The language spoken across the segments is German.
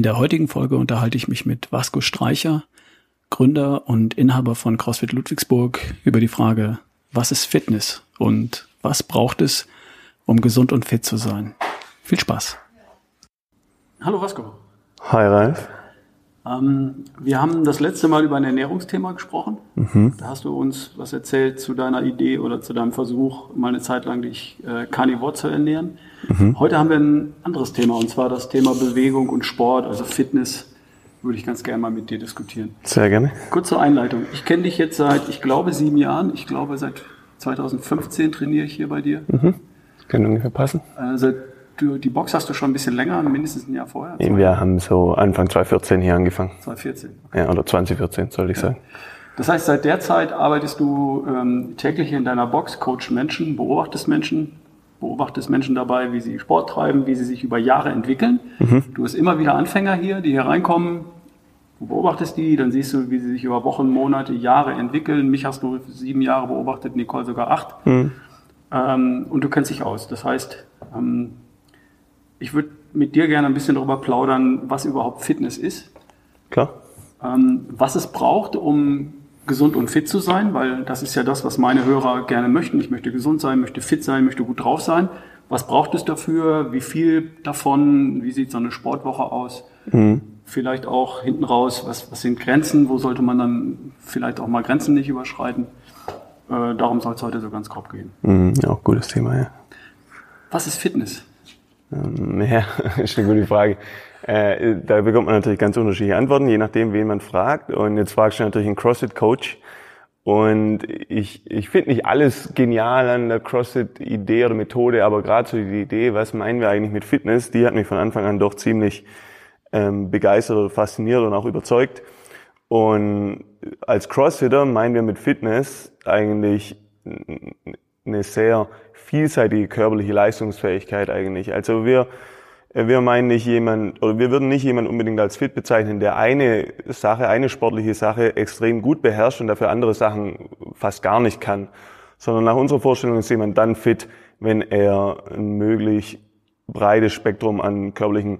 In der heutigen Folge unterhalte ich mich mit Vasco Streicher, Gründer und Inhaber von CrossFit Ludwigsburg, über die Frage, was ist Fitness und was braucht es, um gesund und fit zu sein. Viel Spaß. Hallo Vasco. Hi Ralf. Ähm, wir haben das letzte Mal über ein Ernährungsthema gesprochen. Mhm. Da hast du uns was erzählt zu deiner Idee oder zu deinem Versuch, mal eine Zeit lang dich äh, zu ernähren. Mhm. Heute haben wir ein anderes Thema und zwar das Thema Bewegung und Sport, also Fitness. Würde ich ganz gerne mal mit dir diskutieren. Sehr gerne. Kurze Einleitung. Ich kenne dich jetzt seit, ich glaube, sieben Jahren. Ich glaube, seit 2015 trainiere ich hier bei dir. Mhm. Können ungefähr passen. Äh, seit Du, die Box hast du schon ein bisschen länger, mindestens ein Jahr vorher? Zwei wir haben so Anfang 2014 hier angefangen. 2014? Ja, oder 2014, soll ich ja. sagen. Das heißt, seit der Zeit arbeitest du ähm, täglich in deiner Box, coach Menschen, beobachtest Menschen, beobachtest Menschen dabei, wie sie Sport treiben, wie sie sich über Jahre entwickeln. Mhm. Du hast immer wieder Anfänger hier, die hier reinkommen. Du beobachtest die, dann siehst du, wie sie sich über Wochen, Monate, Jahre entwickeln. Mich hast du sieben Jahre beobachtet, Nicole sogar acht. Mhm. Ähm, und du kennst dich aus. Das heißt, ähm, ich würde mit dir gerne ein bisschen darüber plaudern, was überhaupt Fitness ist. Klar. Ähm, was es braucht, um gesund und fit zu sein, weil das ist ja das, was meine Hörer gerne möchten. Ich möchte gesund sein, möchte fit sein, möchte gut drauf sein. Was braucht es dafür? Wie viel davon? Wie sieht so eine Sportwoche aus? Mhm. Vielleicht auch hinten raus, was, was sind Grenzen? Wo sollte man dann vielleicht auch mal Grenzen nicht überschreiten? Äh, darum soll es heute so ganz grob gehen. Mhm, ja, auch gutes Thema, ja. Was ist Fitness? Ähm, ja, ist eine gute Frage. Äh, da bekommt man natürlich ganz unterschiedliche Antworten, je nachdem, wen man fragt. Und jetzt fragst du natürlich einen CrossFit-Coach. Und ich, ich finde nicht alles genial an der CrossFit-Idee oder Methode, aber gerade so die Idee, was meinen wir eigentlich mit Fitness, die hat mich von Anfang an doch ziemlich ähm, begeistert oder fasziniert und auch überzeugt. Und als Crossfitter meinen wir mit Fitness eigentlich eine sehr vielseitige körperliche Leistungsfähigkeit eigentlich. Also wir, wir meinen nicht jemand, oder wir würden nicht jemand unbedingt als fit bezeichnen, der eine Sache, eine sportliche Sache extrem gut beherrscht und dafür andere Sachen fast gar nicht kann. Sondern nach unserer Vorstellung ist jemand dann fit, wenn er ein möglich breites Spektrum an körperlichen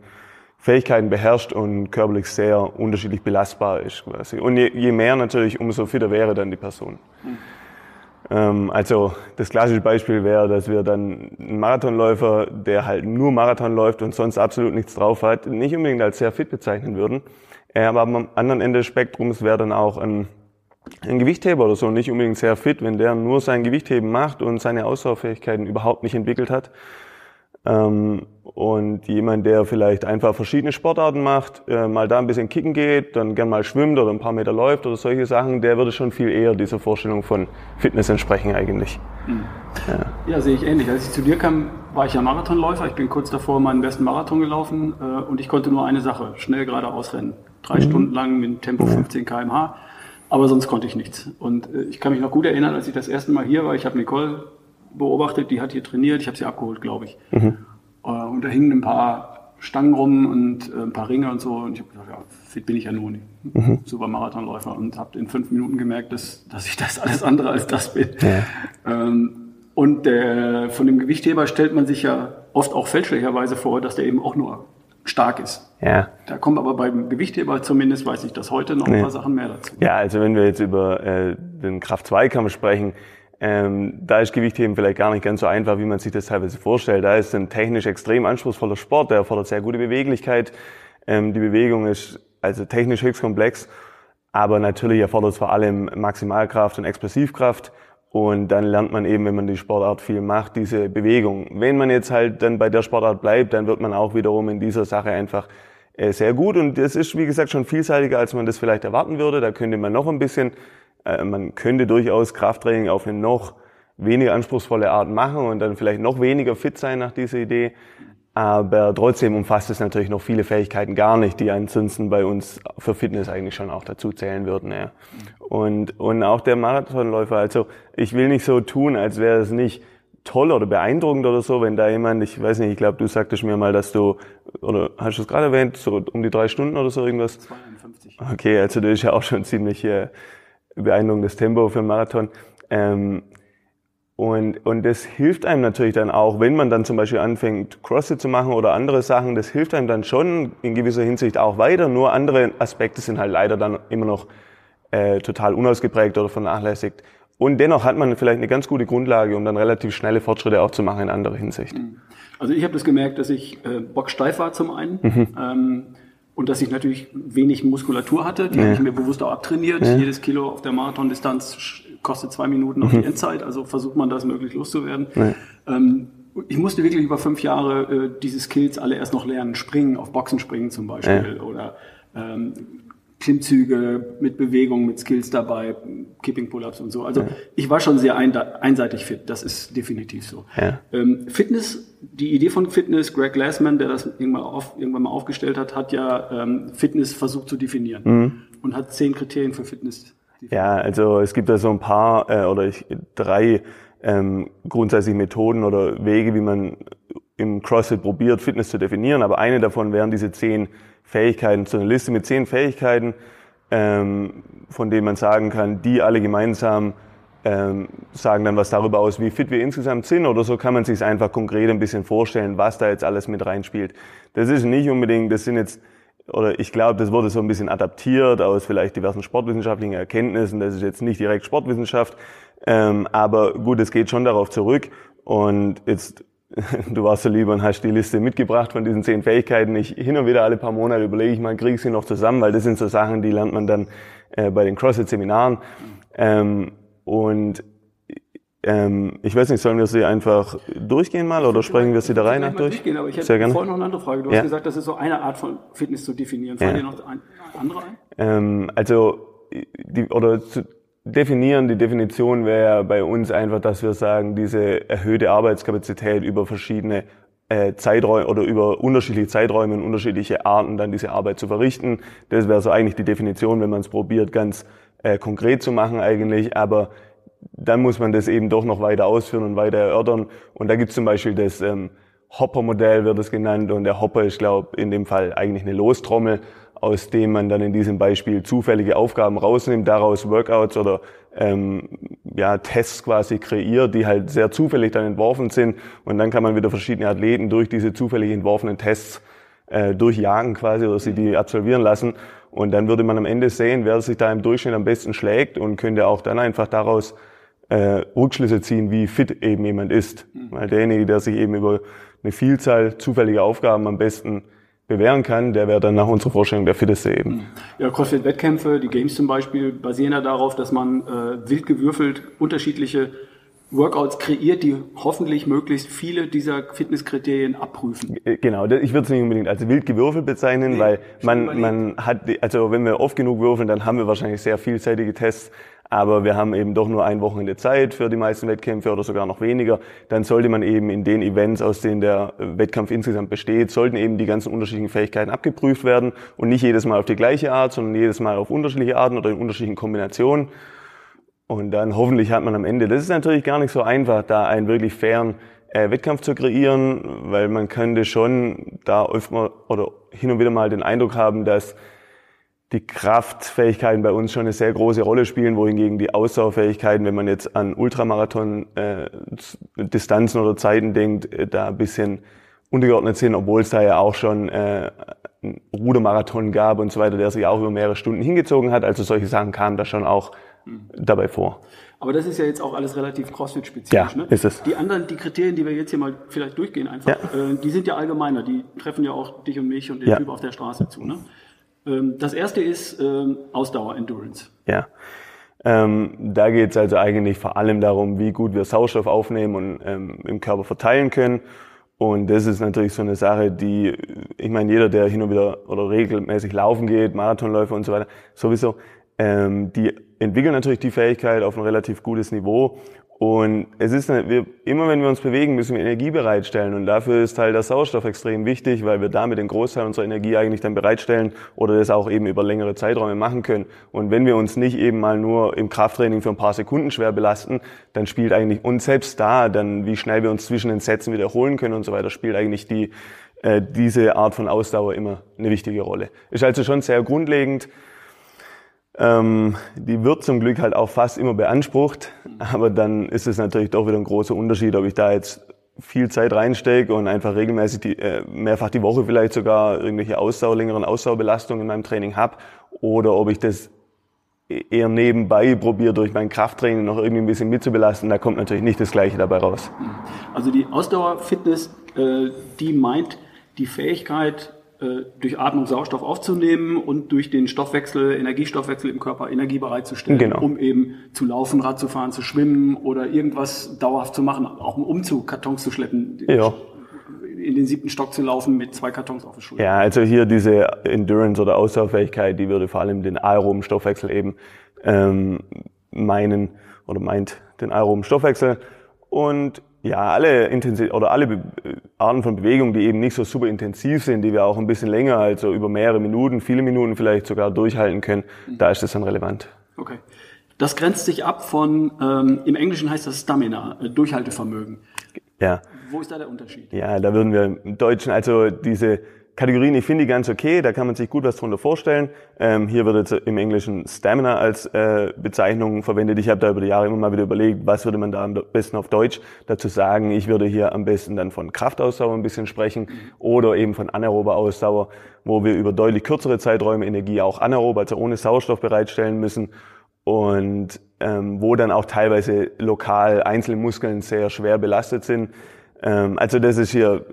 Fähigkeiten beherrscht und körperlich sehr unterschiedlich belastbar ist quasi. Und je, je mehr natürlich, umso fitter wäre dann die Person. Mhm. Ähm, also das klassische Beispiel wäre, dass wir dann einen Marathonläufer, der halt nur Marathon läuft und sonst absolut nichts drauf hat, nicht unbedingt als sehr fit bezeichnen würden. Aber am anderen Ende des Spektrums wäre dann auch ein, ein Gewichtheber oder so nicht unbedingt sehr fit, wenn der nur sein Gewichtheben macht und seine Ausdauerfähigkeiten überhaupt nicht entwickelt hat. Ähm, und jemand, der vielleicht einfach verschiedene Sportarten macht, äh, mal da ein bisschen kicken geht, dann gern mal schwimmt oder ein paar Meter läuft oder solche Sachen, der würde schon viel eher dieser Vorstellung von Fitness entsprechen eigentlich. Mhm. Ja. ja. sehe ich ähnlich. Als ich zu dir kam, war ich ja Marathonläufer. Ich bin kurz davor meinen besten Marathon gelaufen äh, und ich konnte nur eine Sache, schnell geradeaus rennen. Drei mhm. Stunden lang mit Tempo 15 km/h. Aber sonst konnte ich nichts. Und äh, ich kann mich noch gut erinnern, als ich das erste Mal hier war, ich habe Nicole beobachtet, die hat hier trainiert, ich habe sie abgeholt, glaube ich. Mhm. Äh, und da hingen ein paar Stangen rum und äh, ein paar Ringe und so. Und ich habe gesagt, ja, fit bin ich ja nun. Mhm. Super Marathonläufer. Und habe in fünf Minuten gemerkt, dass, dass ich das alles andere als das bin. Ja. Ähm, und der, von dem Gewichtheber stellt man sich ja oft auch fälschlicherweise vor, dass der eben auch nur stark ist. Ja. Da kommen aber beim Gewichtheber zumindest, weiß ich das heute, noch ein paar Sachen mehr dazu. Ja, also wenn wir jetzt über äh, den Kraft-2-Kampf sprechen, ähm, da ist Gewichtheben vielleicht gar nicht ganz so einfach, wie man sich das teilweise vorstellt. Da ist ein technisch extrem anspruchsvoller Sport, der erfordert sehr gute Beweglichkeit. Ähm, die Bewegung ist also technisch höchst komplex, aber natürlich erfordert es vor allem Maximalkraft und Explosivkraft. Und dann lernt man eben, wenn man die Sportart viel macht, diese Bewegung. Wenn man jetzt halt dann bei der Sportart bleibt, dann wird man auch wiederum in dieser Sache einfach äh, sehr gut. Und das ist, wie gesagt, schon vielseitiger, als man das vielleicht erwarten würde. Da könnte man noch ein bisschen man könnte durchaus Krafttraining auf eine noch weniger anspruchsvolle Art machen und dann vielleicht noch weniger fit sein nach dieser Idee. Aber trotzdem umfasst es natürlich noch viele Fähigkeiten gar nicht, die ansonsten bei uns für Fitness eigentlich schon auch dazu zählen würden. Ja. Und, und auch der Marathonläufer, also ich will nicht so tun, als wäre es nicht toll oder beeindruckend oder so, wenn da jemand, ich weiß nicht, ich glaube, du sagtest mir mal, dass du, oder hast du es gerade erwähnt, so um die drei Stunden oder so irgendwas? 52. Okay, also das ist ja auch schon ziemlich äh, beeindruckendes Tempo für einen Marathon. Ähm, Und, und das hilft einem natürlich dann auch, wenn man dann zum Beispiel anfängt, CrossFit zu machen oder andere Sachen, das hilft einem dann schon in gewisser Hinsicht auch weiter. Nur andere Aspekte sind halt leider dann immer noch äh, total unausgeprägt oder vernachlässigt. Und dennoch hat man vielleicht eine ganz gute Grundlage, um dann relativ schnelle Fortschritte auch zu machen in anderer Hinsicht. Mhm. Also ich habe das gemerkt, dass ich äh, bocksteif war zum einen. Mhm. Ähm, und dass ich natürlich wenig Muskulatur hatte, die ja. habe ich mir bewusst auch abtrainiert. Ja. Jedes Kilo auf der Marathondistanz kostet zwei Minuten auf die mhm. Endzeit, also versucht man das möglichst loszuwerden. Ja. Ähm, ich musste wirklich über fünf Jahre äh, diese Skills alle erst noch lernen. Springen, auf Boxen springen zum Beispiel oder ähm, Klimmzüge mit Bewegung, mit Skills dabei, Keeping Pull-ups und so. Also ja. ich war schon sehr einseitig fit, das ist definitiv so. Ja. Ähm, Fitness, die Idee von Fitness, Greg Glassman, der das irgendwann, auf, irgendwann mal aufgestellt hat, hat ja ähm, Fitness versucht zu definieren mhm. und hat zehn Kriterien für Fitness ja, also es gibt da so ein paar äh, oder ich, drei ähm, grundsätzlich Methoden oder Wege, wie man im CrossFit probiert, Fitness zu definieren. Aber eine davon wären diese zehn Fähigkeiten, so eine Liste mit zehn Fähigkeiten, ähm, von denen man sagen kann, die alle gemeinsam ähm, sagen dann was darüber aus, wie fit wir insgesamt sind oder so kann man sich einfach konkret ein bisschen vorstellen, was da jetzt alles mit reinspielt. Das ist nicht unbedingt, das sind jetzt oder ich glaube, das wurde so ein bisschen adaptiert aus vielleicht diversen sportwissenschaftlichen Erkenntnissen. Das ist jetzt nicht direkt Sportwissenschaft, ähm, aber gut, es geht schon darauf zurück. Und jetzt, du warst so lieber und hast die Liste mitgebracht von diesen zehn Fähigkeiten. Ich hin und wieder alle paar Monate überlege ich mal, kriege ich sie noch zusammen, weil das sind so Sachen, die lernt man dann äh, bei den CrossFit-Seminaren. Ähm, und ähm, ich weiß nicht, sollen wir sie einfach durchgehen mal oder sprechen wir sie da rein nach durch? Durchgehen, aber ich hätte vorhin noch eine andere Frage. Du ja. hast gesagt, das ist so eine Art von Fitness zu definieren. Fallen ja. dir noch ein, andere ein? Ähm, also, die, oder zu definieren, die Definition wäre bei uns einfach, dass wir sagen, diese erhöhte Arbeitskapazität über verschiedene äh, Zeiträume oder über unterschiedliche Zeiträume und unterschiedliche Arten dann diese Arbeit zu verrichten. Das wäre so eigentlich die Definition, wenn man es probiert, ganz äh, konkret zu machen eigentlich. Aber dann muss man das eben doch noch weiter ausführen und weiter erörtern. Und da gibt es zum Beispiel das ähm, Hopper-Modell, wird es genannt. Und der Hopper ist, glaube in dem Fall eigentlich eine Lostrommel, aus dem man dann in diesem Beispiel zufällige Aufgaben rausnimmt, daraus Workouts oder ähm, ja, Tests quasi kreiert, die halt sehr zufällig dann entworfen sind. Und dann kann man wieder verschiedene Athleten durch diese zufällig entworfenen Tests äh, durchjagen quasi oder sie die absolvieren lassen. Und dann würde man am Ende sehen, wer sich da im Durchschnitt am besten schlägt und könnte auch dann einfach daraus äh, Rückschlüsse ziehen, wie fit eben jemand ist. Mhm. Weil derjenige, der sich eben über eine Vielzahl zufälliger Aufgaben am besten bewähren kann, der wäre dann nach unserer Vorstellung der fitteste eben. Ja, CrossFit-Wettkämpfe, die Games zum Beispiel, basieren ja darauf, dass man äh, wild gewürfelt unterschiedliche Workouts kreiert, die hoffentlich möglichst viele dieser Fitnesskriterien abprüfen. Äh, genau, ich würde es nicht unbedingt als wild gewürfelt bezeichnen, nee, weil man, man hat, also wenn wir oft genug würfeln, dann haben wir wahrscheinlich sehr vielseitige Tests, aber wir haben eben doch nur ein Wochenende Zeit für die meisten Wettkämpfe oder sogar noch weniger, dann sollte man eben in den Events, aus denen der Wettkampf insgesamt besteht, sollten eben die ganzen unterschiedlichen Fähigkeiten abgeprüft werden und nicht jedes Mal auf die gleiche Art, sondern jedes Mal auf unterschiedliche Arten oder in unterschiedlichen Kombinationen. Und dann hoffentlich hat man am Ende, das ist natürlich gar nicht so einfach, da einen wirklich fairen äh, Wettkampf zu kreieren, weil man könnte schon da mal oder hin und wieder mal den Eindruck haben, dass die Kraftfähigkeiten bei uns schon eine sehr große Rolle spielen, wohingegen die Ausdauerfähigkeiten, wenn man jetzt an Ultramarathon-Distanzen äh, oder Zeiten denkt, äh, da ein bisschen untergeordnet sind, obwohl es da ja auch schon äh, einen Rudermarathon gab und so weiter, der sich auch über mehrere Stunden hingezogen hat. Also solche Sachen kamen da schon auch mhm. dabei vor. Aber das ist ja jetzt auch alles relativ CrossFit-spezifisch. Ja, ne? ist es. Die anderen, die Kriterien, die wir jetzt hier mal vielleicht durchgehen einfach, ja. äh, die sind ja allgemeiner. Die treffen ja auch dich und mich und den ja. Typ auf der Straße zu. Ne? Ähm, das erste ist ähm, Ausdauer, Endurance. Ja. Ähm, da geht es also eigentlich vor allem darum, wie gut wir Sauerstoff aufnehmen und ähm, im Körper verteilen können. Und das ist natürlich so eine Sache, die, ich meine, jeder, der hin und wieder oder regelmäßig laufen geht, Marathonläufer und so weiter, sowieso, ähm, die entwickeln natürlich die Fähigkeit auf ein relativ gutes Niveau und es ist, wir, immer wenn wir uns bewegen, müssen wir Energie bereitstellen. Und dafür ist halt der Sauerstoff extrem wichtig, weil wir damit den Großteil unserer Energie eigentlich dann bereitstellen oder das auch eben über längere Zeiträume machen können. Und wenn wir uns nicht eben mal nur im Krafttraining für ein paar Sekunden schwer belasten, dann spielt eigentlich, und selbst da, dann wie schnell wir uns zwischen den Sätzen wiederholen können und so weiter, spielt eigentlich die, äh, diese Art von Ausdauer immer eine wichtige Rolle. Ist also schon sehr grundlegend. Ähm, die wird zum Glück halt auch fast immer beansprucht, aber dann ist es natürlich doch wieder ein großer Unterschied, ob ich da jetzt viel Zeit reinstecke und einfach regelmäßig die, äh, mehrfach die Woche vielleicht sogar irgendwelche Ausdauer, längeren Ausdauerbelastungen in meinem Training habe oder ob ich das eher nebenbei probiere, durch mein Krafttraining noch irgendwie ein bisschen mitzubelasten. Da kommt natürlich nicht das Gleiche dabei raus. Also die Ausdauerfitness, äh, die meint die Fähigkeit, äh, durch Atmung Sauerstoff aufzunehmen und durch den Stoffwechsel, Energiestoffwechsel im Körper Energie bereitzustellen, genau. um eben zu laufen, Rad zu fahren, zu schwimmen oder irgendwas dauerhaft zu machen, auch einen Umzug, Kartons zu schleppen. Ja in den siebten Stock zu laufen mit zwei Kartons auf der Schulter. Ja, also hier diese Endurance oder Ausdauerfähigkeit, die würde vor allem den aeroben Stoffwechsel eben ähm, meinen oder meint den aeroben Stoffwechsel. Und ja, alle Intensiv oder alle Be Arten von Bewegung, die eben nicht so super intensiv sind, die wir auch ein bisschen länger, also über mehrere Minuten, viele Minuten vielleicht sogar durchhalten können, mhm. da ist das dann relevant. Okay. Das grenzt sich ab von, ähm, im Englischen heißt das Stamina, äh, Durchhaltevermögen. Ja. Wo ist da der Unterschied? Ja, da würden wir im Deutschen, also diese Kategorien, ich finde die ganz okay, da kann man sich gut was drunter vorstellen. Ähm, hier wird jetzt im Englischen Stamina als äh, Bezeichnung verwendet. Ich habe da über die Jahre immer mal wieder überlegt, was würde man da am besten auf Deutsch dazu sagen. Ich würde hier am besten dann von Kraftausdauer ein bisschen sprechen oder eben von anaerober Ausdauer, wo wir über deutlich kürzere Zeiträume Energie auch anaerob, also ohne Sauerstoff bereitstellen müssen und ähm, wo dann auch teilweise lokal einzelne Muskeln sehr schwer belastet sind. Ähm, also das ist hier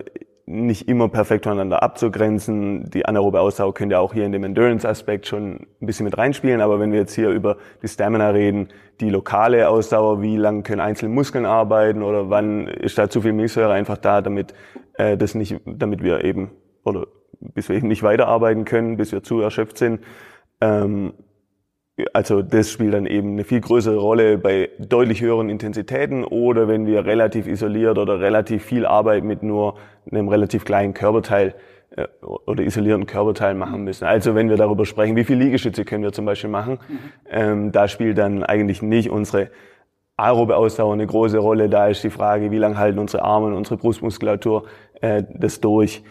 nicht immer perfekt voneinander abzugrenzen. Die anaerobe Ausdauer könnte ja auch hier in dem Endurance-Aspekt schon ein bisschen mit reinspielen. Aber wenn wir jetzt hier über die Stamina reden, die lokale Ausdauer, wie lang können einzelne Muskeln arbeiten oder wann ist da zu viel Milchsäure einfach da, damit äh, das nicht, damit wir eben oder bis wir eben nicht weiterarbeiten können, bis wir zu erschöpft sind. Ähm, also das spielt dann eben eine viel größere Rolle bei deutlich höheren Intensitäten oder wenn wir relativ isoliert oder relativ viel Arbeit mit nur einem relativ kleinen Körperteil äh, oder isolierten Körperteil machen müssen. Also wenn wir darüber sprechen, wie viele Liegestütze können wir zum Beispiel machen, mhm. ähm, da spielt dann eigentlich nicht unsere aerobe Ausdauer eine große Rolle. Da ist die Frage, wie lange halten unsere Arme und unsere Brustmuskulatur äh, das durch.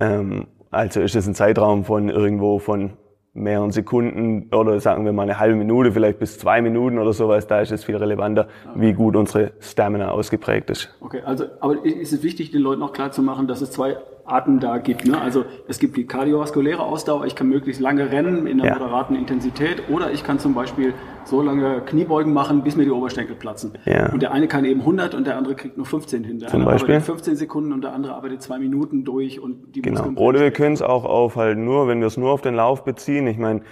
Ähm, also ist es ein Zeitraum von irgendwo von mehreren Sekunden oder sagen wir mal eine halbe Minute, vielleicht bis zwei Minuten oder sowas, da ist es viel relevanter, wie gut unsere Stamina ausgeprägt ist. Okay, also aber ist es wichtig, den Leuten auch klar zu machen, dass es zwei Arten da gibt. Ne? Also es gibt die kardiovaskuläre Ausdauer, ich kann möglichst lange rennen in einer ja. moderaten Intensität oder ich kann zum Beispiel so lange Kniebeugen machen, bis mir die Oberschenkel platzen. Ja. Und der eine kann eben 100 und der andere kriegt nur 15 hin. Der zum eine Beispiel? arbeitet 15 Sekunden und der andere arbeitet zwei Minuten durch und die genau. Oder wir können es auch aufhalten, nur wenn wir es nur auf den Lauf beziehen. Ich meine,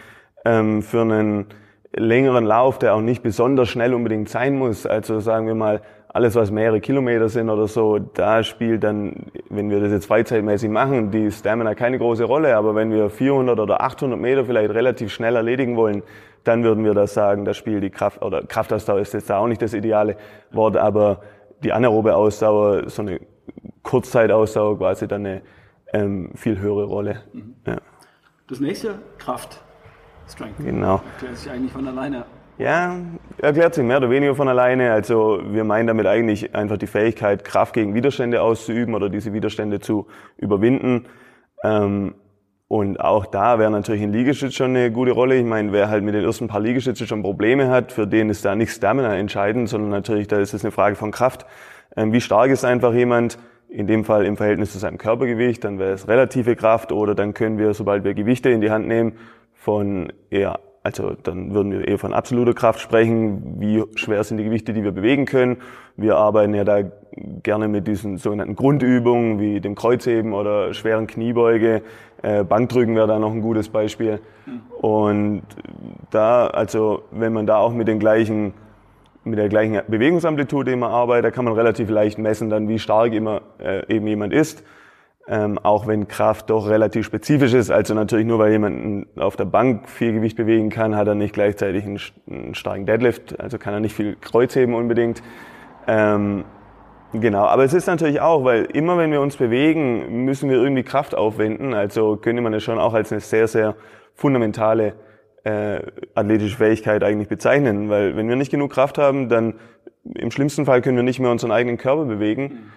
ähm, für einen längeren Lauf, der auch nicht besonders schnell unbedingt sein muss, also sagen wir mal alles, was mehrere Kilometer sind oder so, da spielt dann, wenn wir das jetzt freizeitmäßig machen, die Stamina keine große Rolle. Aber wenn wir 400 oder 800 Meter vielleicht relativ schnell erledigen wollen, dann würden wir das sagen, das Spiel die Kraft, oder Kraftausdauer ist jetzt da auch nicht das ideale Wort, aber die anaerobe Ausdauer, so eine Kurzzeitausdauer quasi dann eine ähm, viel höhere Rolle. Mhm. Ja. Das nächste, Kraft. Strength. Genau. Erklärt sich eigentlich von alleine. Ja, erklärt sich mehr oder weniger von alleine. Also wir meinen damit eigentlich einfach die Fähigkeit, Kraft gegen Widerstände auszuüben oder diese Widerstände zu überwinden. Ähm, und auch da wäre natürlich ein Liegestütz schon eine gute Rolle. Ich meine, wer halt mit den ersten paar Liegestützen schon Probleme hat, für den ist da nicht Stamina entscheidend, sondern natürlich, da ist es eine Frage von Kraft. Ähm, wie stark ist einfach jemand? In dem Fall im Verhältnis zu seinem Körpergewicht, dann wäre es relative Kraft oder dann können wir, sobald wir Gewichte in die Hand nehmen, von eher also dann würden wir eher von absoluter Kraft sprechen. Wie schwer sind die Gewichte, die wir bewegen können? Wir arbeiten ja da gerne mit diesen sogenannten Grundübungen wie dem Kreuzheben oder schweren Kniebeuge. Äh, Bankdrücken wäre da noch ein gutes Beispiel. Und da, also wenn man da auch mit den gleichen mit der gleichen Bewegungsamplitude immer arbeitet, da kann man relativ leicht messen, dann wie stark immer äh, eben jemand ist ähm, auch wenn Kraft doch relativ spezifisch ist. Also natürlich nur, weil jemand auf der Bank viel Gewicht bewegen kann, hat er nicht gleichzeitig einen, einen starken Deadlift, also kann er nicht viel Kreuzheben unbedingt. Ähm, genau, aber es ist natürlich auch, weil immer wenn wir uns bewegen, müssen wir irgendwie Kraft aufwenden. Also könnte man es schon auch als eine sehr, sehr fundamentale äh, athletische Fähigkeit eigentlich bezeichnen, weil wenn wir nicht genug Kraft haben, dann im schlimmsten Fall können wir nicht mehr unseren eigenen Körper bewegen. Mhm.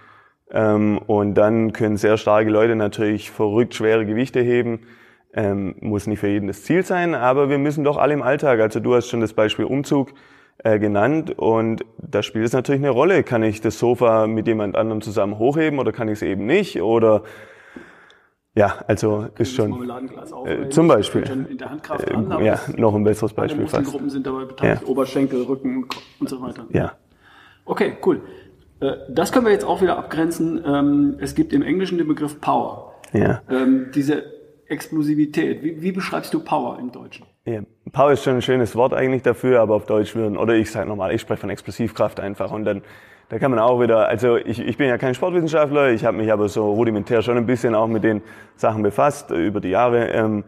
Ähm, und dann können sehr starke Leute natürlich verrückt schwere Gewichte heben. Ähm, muss nicht für jeden das Ziel sein, aber wir müssen doch alle im Alltag, also du hast schon das Beispiel Umzug äh, genannt und da spielt es natürlich eine Rolle. Kann ich das Sofa mit jemand anderem zusammen hochheben oder kann ich es eben nicht? Oder ja, also ist schon äh, zum Beispiel in der Handkraft äh, an, ja noch ein besseres Beispiel fast. Gruppen sind dabei beteiligt, ja. Oberschenkel, Rücken und so weiter. Ja. Okay, cool. Äh, das können wir jetzt auch wieder abgrenzen. Ähm, es gibt im Englischen den Begriff Power. Ja. Ähm, diese Explosivität. Wie, wie beschreibst du Power im Deutschen? Ja, Power ist schon ein schönes Wort eigentlich dafür, aber auf Deutsch würden, oder ich sage normal, ich spreche von Explosivkraft einfach und dann da kann man auch wieder, also ich, ich bin ja kein Sportwissenschaftler, ich habe mich aber so rudimentär schon ein bisschen auch mit den Sachen befasst über die Jahre. Ähm,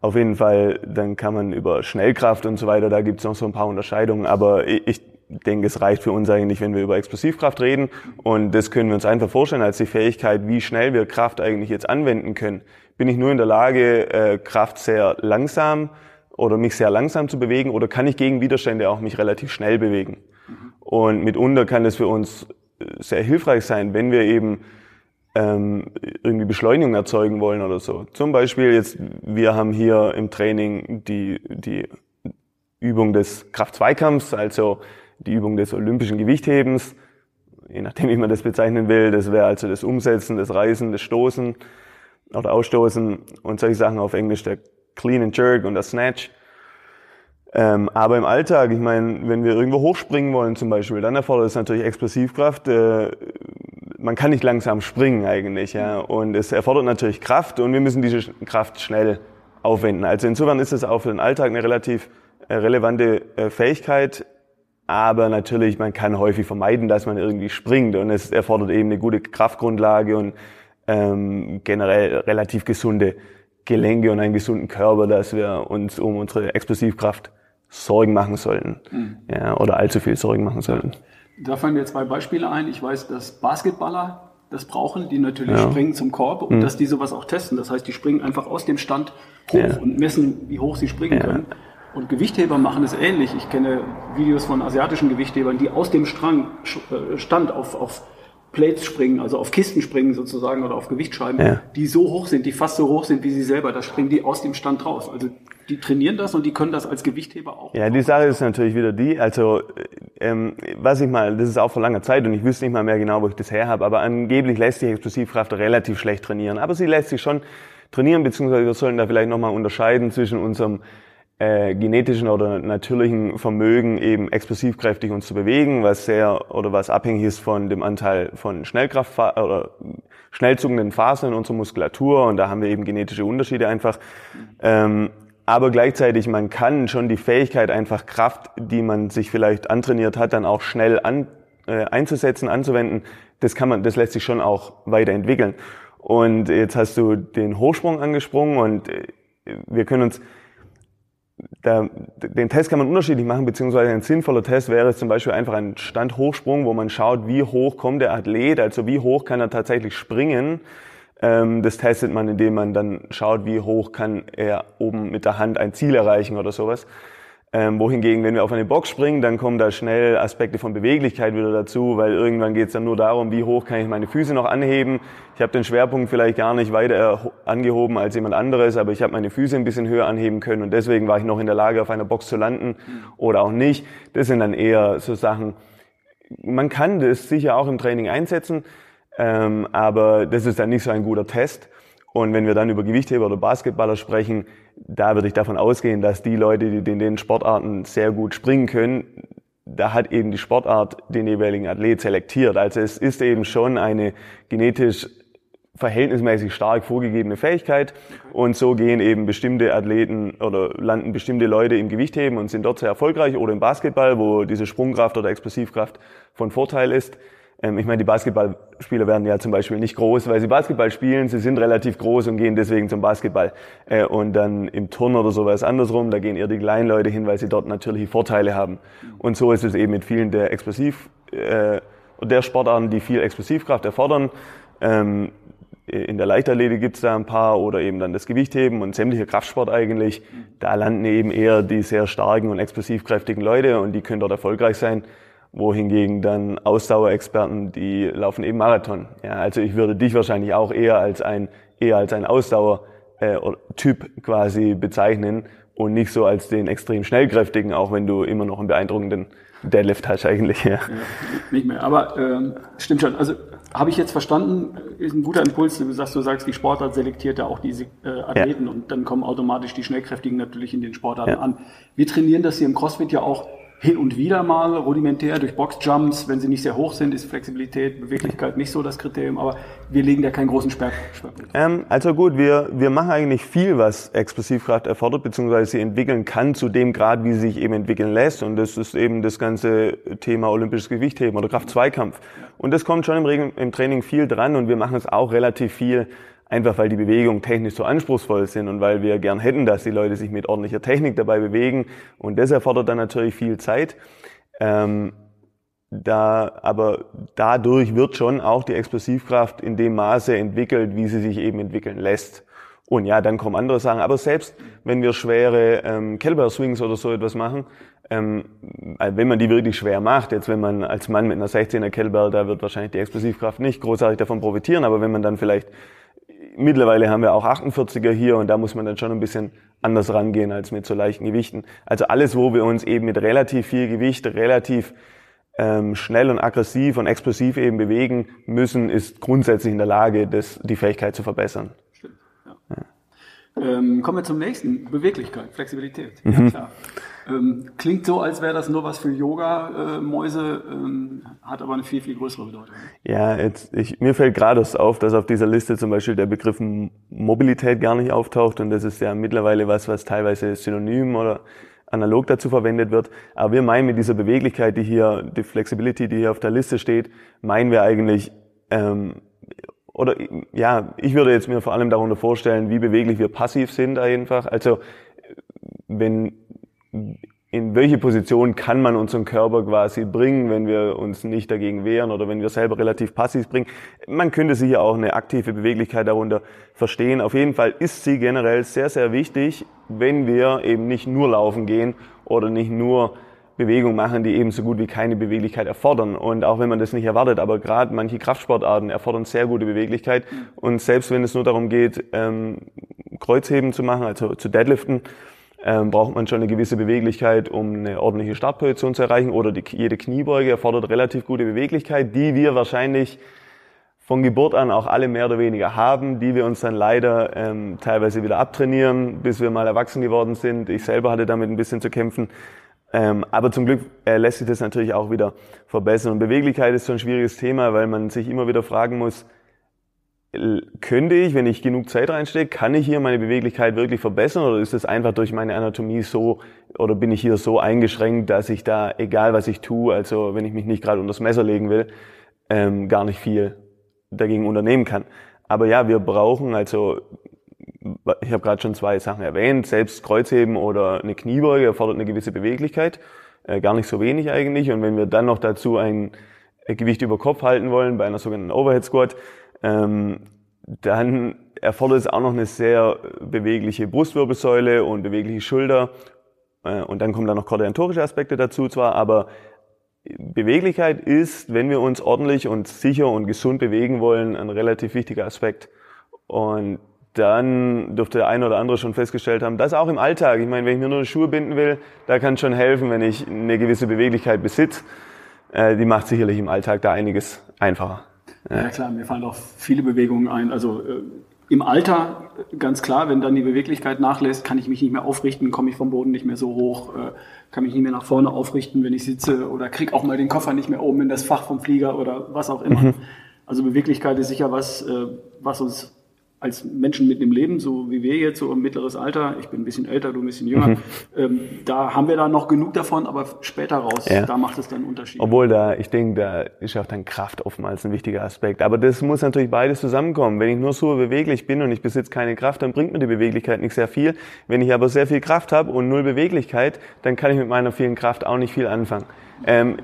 auf jeden Fall, dann kann man über Schnellkraft und so weiter, da gibt es noch so ein paar Unterscheidungen, aber ich, ich denke, es reicht für uns eigentlich, wenn wir über Explosivkraft reden und das können wir uns einfach vorstellen als die Fähigkeit, wie schnell wir Kraft eigentlich jetzt anwenden können. Bin ich nur in der Lage, äh, Kraft sehr langsam oder mich sehr langsam zu bewegen oder kann ich gegen Widerstände auch mich relativ schnell bewegen? Und mitunter kann das für uns äh, sehr hilfreich sein, wenn wir eben ähm, irgendwie Beschleunigung erzeugen wollen oder so. Zum Beispiel jetzt, wir haben hier im Training die, die Übung des Kraft-Zweikampfs, also die Übung des olympischen Gewichthebens, je nachdem, wie man das bezeichnen will. Das wäre also das Umsetzen, das Reißen, das Stoßen oder Ausstoßen und solche Sachen auf Englisch der Clean and Jerk und der Snatch. Ähm, aber im Alltag, ich meine, wenn wir irgendwo hochspringen wollen zum Beispiel, dann erfordert es natürlich Explosivkraft. Äh, man kann nicht langsam springen eigentlich, ja. Und es erfordert natürlich Kraft und wir müssen diese Kraft schnell aufwenden. Also insofern ist es auch für den Alltag eine relativ äh, relevante äh, Fähigkeit. Aber natürlich, man kann häufig vermeiden, dass man irgendwie springt. Und es erfordert eben eine gute Kraftgrundlage und ähm, generell relativ gesunde Gelenke und einen gesunden Körper, dass wir uns um unsere Explosivkraft Sorgen machen sollten. Mhm. Ja, oder allzu viel Sorgen machen sollten. Da fallen mir zwei Beispiele ein. Ich weiß, dass Basketballer das brauchen, die natürlich ja. springen zum Korb und mhm. dass die sowas auch testen. Das heißt, die springen einfach aus dem Stand hoch ja. und messen, wie hoch sie springen können. Und Gewichtheber machen es ähnlich. Ich kenne Videos von asiatischen Gewichthebern, die aus dem Strang, äh, Stand auf, auf Plates springen, also auf Kisten springen sozusagen oder auf Gewichtsscheiben, ja. die so hoch sind, die fast so hoch sind wie sie selber. Da springen die aus dem Stand raus. Also die trainieren das und die können das als Gewichtheber auch. Ja, die Sache ist natürlich wieder die, also ähm, was ich mal, das ist auch vor langer Zeit und ich wüsste nicht mal mehr genau, wo ich das her habe, aber angeblich lässt sich Explosivkraft relativ schlecht trainieren. Aber sie lässt sich schon trainieren, beziehungsweise wir sollen da vielleicht nochmal unterscheiden zwischen unserem äh, genetischen oder natürlichen Vermögen eben explosivkräftig uns zu bewegen, was sehr oder was abhängig ist von dem Anteil von Schnellkraft oder schnell zuckenden Fasern in unserer Muskulatur und da haben wir eben genetische Unterschiede einfach. Ähm, aber gleichzeitig, man kann schon die Fähigkeit, einfach Kraft, die man sich vielleicht antrainiert hat, dann auch schnell an, äh, einzusetzen, anzuwenden, das kann man, das lässt sich schon auch weiterentwickeln. Und jetzt hast du den Hochsprung angesprungen und äh, wir können uns da, den Test kann man unterschiedlich machen, beziehungsweise ein sinnvoller Test wäre zum Beispiel einfach ein Standhochsprung, wo man schaut, wie hoch kommt der Athlet, also wie hoch kann er tatsächlich springen. Ähm, das testet man, indem man dann schaut, wie hoch kann er oben mit der Hand ein Ziel erreichen oder sowas. Ähm, wohingegen, wenn wir auf eine Box springen, dann kommen da schnell Aspekte von Beweglichkeit wieder dazu, weil irgendwann geht es dann nur darum, wie hoch kann ich meine Füße noch anheben. Ich habe den Schwerpunkt vielleicht gar nicht weiter angehoben als jemand anderes, aber ich habe meine Füße ein bisschen höher anheben können und deswegen war ich noch in der Lage, auf einer Box zu landen oder auch nicht. Das sind dann eher so Sachen, man kann das sicher auch im Training einsetzen, ähm, aber das ist dann nicht so ein guter Test. Und wenn wir dann über Gewichtheber oder Basketballer sprechen, da würde ich davon ausgehen, dass die Leute, die in den Sportarten sehr gut springen können, da hat eben die Sportart den jeweiligen Athlet selektiert. Also es ist eben schon eine genetisch verhältnismäßig stark vorgegebene Fähigkeit und so gehen eben bestimmte Athleten oder landen bestimmte Leute im Gewichtheben und sind dort sehr erfolgreich oder im Basketball, wo diese Sprungkraft oder Explosivkraft von Vorteil ist. Ähm, ich meine, die Basketballspieler werden ja zum Beispiel nicht groß, weil sie Basketball spielen. Sie sind relativ groß und gehen deswegen zum Basketball. Äh, und dann im Turn oder sowas andersrum, da gehen eher die kleinen Leute hin, weil sie dort natürliche Vorteile haben. Und so ist es eben mit vielen der Explosiv, äh, der Sportarten, die viel Explosivkraft erfordern. Ähm, in der Leichtathletik gibt es da ein paar oder eben dann das Gewichtheben und sämtlicher Kraftsport eigentlich. Da landen eben eher die sehr starken und explosivkräftigen Leute und die können dort erfolgreich sein wohingegen dann Ausdauerexperten, die laufen eben Marathon. Ja, also ich würde dich wahrscheinlich auch eher als ein eher als ein Ausdauer äh, Typ quasi bezeichnen und nicht so als den extrem schnellkräftigen, auch wenn du immer noch einen beeindruckenden Deadlift hast eigentlich. Ja. ja nicht mehr, aber ähm, stimmt schon. Also habe ich jetzt verstanden, ist ein guter Impuls. Du sagst, du sagst, die Sportart selektiert ja auch diese äh, Athleten ja. und dann kommen automatisch die Schnellkräftigen natürlich in den Sportarten ja. an. Wir trainieren das hier im CrossFit ja auch hin und wieder mal rudimentär durch Boxjumps. Wenn sie nicht sehr hoch sind, ist Flexibilität, Beweglichkeit nicht so das Kriterium, aber wir legen da keinen großen Schwerpunkt. Ähm, also gut, wir, wir machen eigentlich viel, was Explosivkraft erfordert, beziehungsweise sie entwickeln kann zu dem Grad, wie sie sich eben entwickeln lässt. Und das ist eben das ganze Thema olympisches Gewichtheben oder Kraft-Zweikampf. Und das kommt schon im, im Training viel dran und wir machen es auch relativ viel einfach weil die Bewegungen technisch so anspruchsvoll sind und weil wir gern hätten, dass die Leute sich mit ordentlicher Technik dabei bewegen. Und das erfordert dann natürlich viel Zeit. Ähm, da, aber dadurch wird schon auch die Explosivkraft in dem Maße entwickelt, wie sie sich eben entwickeln lässt. Und ja, dann kommen andere Sachen. Aber selbst wenn wir schwere ähm, Kettlebell Swings oder so etwas machen, ähm, wenn man die wirklich schwer macht, jetzt wenn man als Mann mit einer 16er Kettlebell, da wird wahrscheinlich die Explosivkraft nicht großartig davon profitieren, aber wenn man dann vielleicht mittlerweile haben wir auch 48er hier und da muss man dann schon ein bisschen anders rangehen als mit so leichten Gewichten. Also alles, wo wir uns eben mit relativ viel Gewicht, relativ ähm, schnell und aggressiv und explosiv eben bewegen müssen, ist grundsätzlich in der Lage, das, die Fähigkeit zu verbessern. Stimmt, ja. Ja. Ähm, kommen wir zum nächsten. Beweglichkeit, Flexibilität. Mhm. Ja, klar. Ähm, klingt so, als wäre das nur was für Yoga-Mäuse, ähm, hat aber eine viel, viel größere Bedeutung. Ja, jetzt, ich, mir fällt gerade auf, dass auf dieser Liste zum Beispiel der Begriff Mobilität gar nicht auftaucht und das ist ja mittlerweile was, was teilweise synonym oder analog dazu verwendet wird. Aber wir meinen mit dieser Beweglichkeit, die hier, die Flexibility, die hier auf der Liste steht, meinen wir eigentlich, ähm, oder ja, ich würde jetzt mir vor allem darunter vorstellen, wie beweglich wir passiv sind einfach. Also wenn in welche Position kann man unseren Körper quasi bringen, wenn wir uns nicht dagegen wehren oder wenn wir selber relativ passiv bringen. Man könnte sicher auch eine aktive Beweglichkeit darunter verstehen. Auf jeden Fall ist sie generell sehr, sehr wichtig, wenn wir eben nicht nur laufen gehen oder nicht nur Bewegung machen, die eben so gut wie keine Beweglichkeit erfordern. Und auch wenn man das nicht erwartet, aber gerade manche Kraftsportarten erfordern sehr gute Beweglichkeit. Und selbst wenn es nur darum geht, ähm, Kreuzheben zu machen, also zu deadliften, ähm, braucht man schon eine gewisse Beweglichkeit, um eine ordentliche Startposition zu erreichen. Oder die, jede Kniebeuge erfordert relativ gute Beweglichkeit, die wir wahrscheinlich von Geburt an auch alle mehr oder weniger haben, die wir uns dann leider ähm, teilweise wieder abtrainieren, bis wir mal erwachsen geworden sind. Ich selber hatte damit ein bisschen zu kämpfen. Ähm, aber zum Glück äh, lässt sich das natürlich auch wieder verbessern. Und Beweglichkeit ist so ein schwieriges Thema, weil man sich immer wieder fragen muss, könnte ich, wenn ich genug Zeit reinstecke, kann ich hier meine Beweglichkeit wirklich verbessern oder ist es einfach durch meine Anatomie so oder bin ich hier so eingeschränkt, dass ich da, egal was ich tue, also wenn ich mich nicht gerade unter das Messer legen will, ähm, gar nicht viel dagegen unternehmen kann. Aber ja, wir brauchen also, ich habe gerade schon zwei Sachen erwähnt, selbst Kreuzheben oder eine Kniebeuge erfordert eine gewisse Beweglichkeit, äh, gar nicht so wenig eigentlich. Und wenn wir dann noch dazu ein Gewicht über Kopf halten wollen bei einer sogenannten Overhead Squat, ähm, dann erfordert es auch noch eine sehr bewegliche Brustwirbelsäule und bewegliche Schulter. Äh, und dann kommen da noch koordinatorische Aspekte dazu zwar, aber Beweglichkeit ist, wenn wir uns ordentlich und sicher und gesund bewegen wollen, ein relativ wichtiger Aspekt. Und dann dürfte der eine oder andere schon festgestellt haben, das auch im Alltag. Ich meine, wenn ich mir nur Schuhe binden will, da kann es schon helfen, wenn ich eine gewisse Beweglichkeit besitze. Äh, die macht sicherlich im Alltag da einiges einfacher. Ja. klar, mir fallen auch viele Bewegungen ein. Also äh, im Alter ganz klar, wenn dann die Beweglichkeit nachlässt, kann ich mich nicht mehr aufrichten, komme ich vom Boden nicht mehr so hoch, äh, kann mich nicht mehr nach vorne aufrichten, wenn ich sitze oder krieg auch mal den Koffer nicht mehr oben in das Fach vom Flieger oder was auch immer. Mhm. Also Beweglichkeit ist sicher was, äh, was uns als Menschen mit dem Leben, so wie wir jetzt, so im mittleres Alter, ich bin ein bisschen älter, du ein bisschen jünger, mhm. ähm, da haben wir da noch genug davon, aber später raus, ja. da macht es dann einen Unterschied. Obwohl da, ich denke, da ist auch dann Kraft oftmals ein wichtiger Aspekt. Aber das muss natürlich beides zusammenkommen. Wenn ich nur so beweglich bin und ich besitze keine Kraft, dann bringt mir die Beweglichkeit nicht sehr viel. Wenn ich aber sehr viel Kraft habe und null Beweglichkeit, dann kann ich mit meiner vielen Kraft auch nicht viel anfangen. Ähm,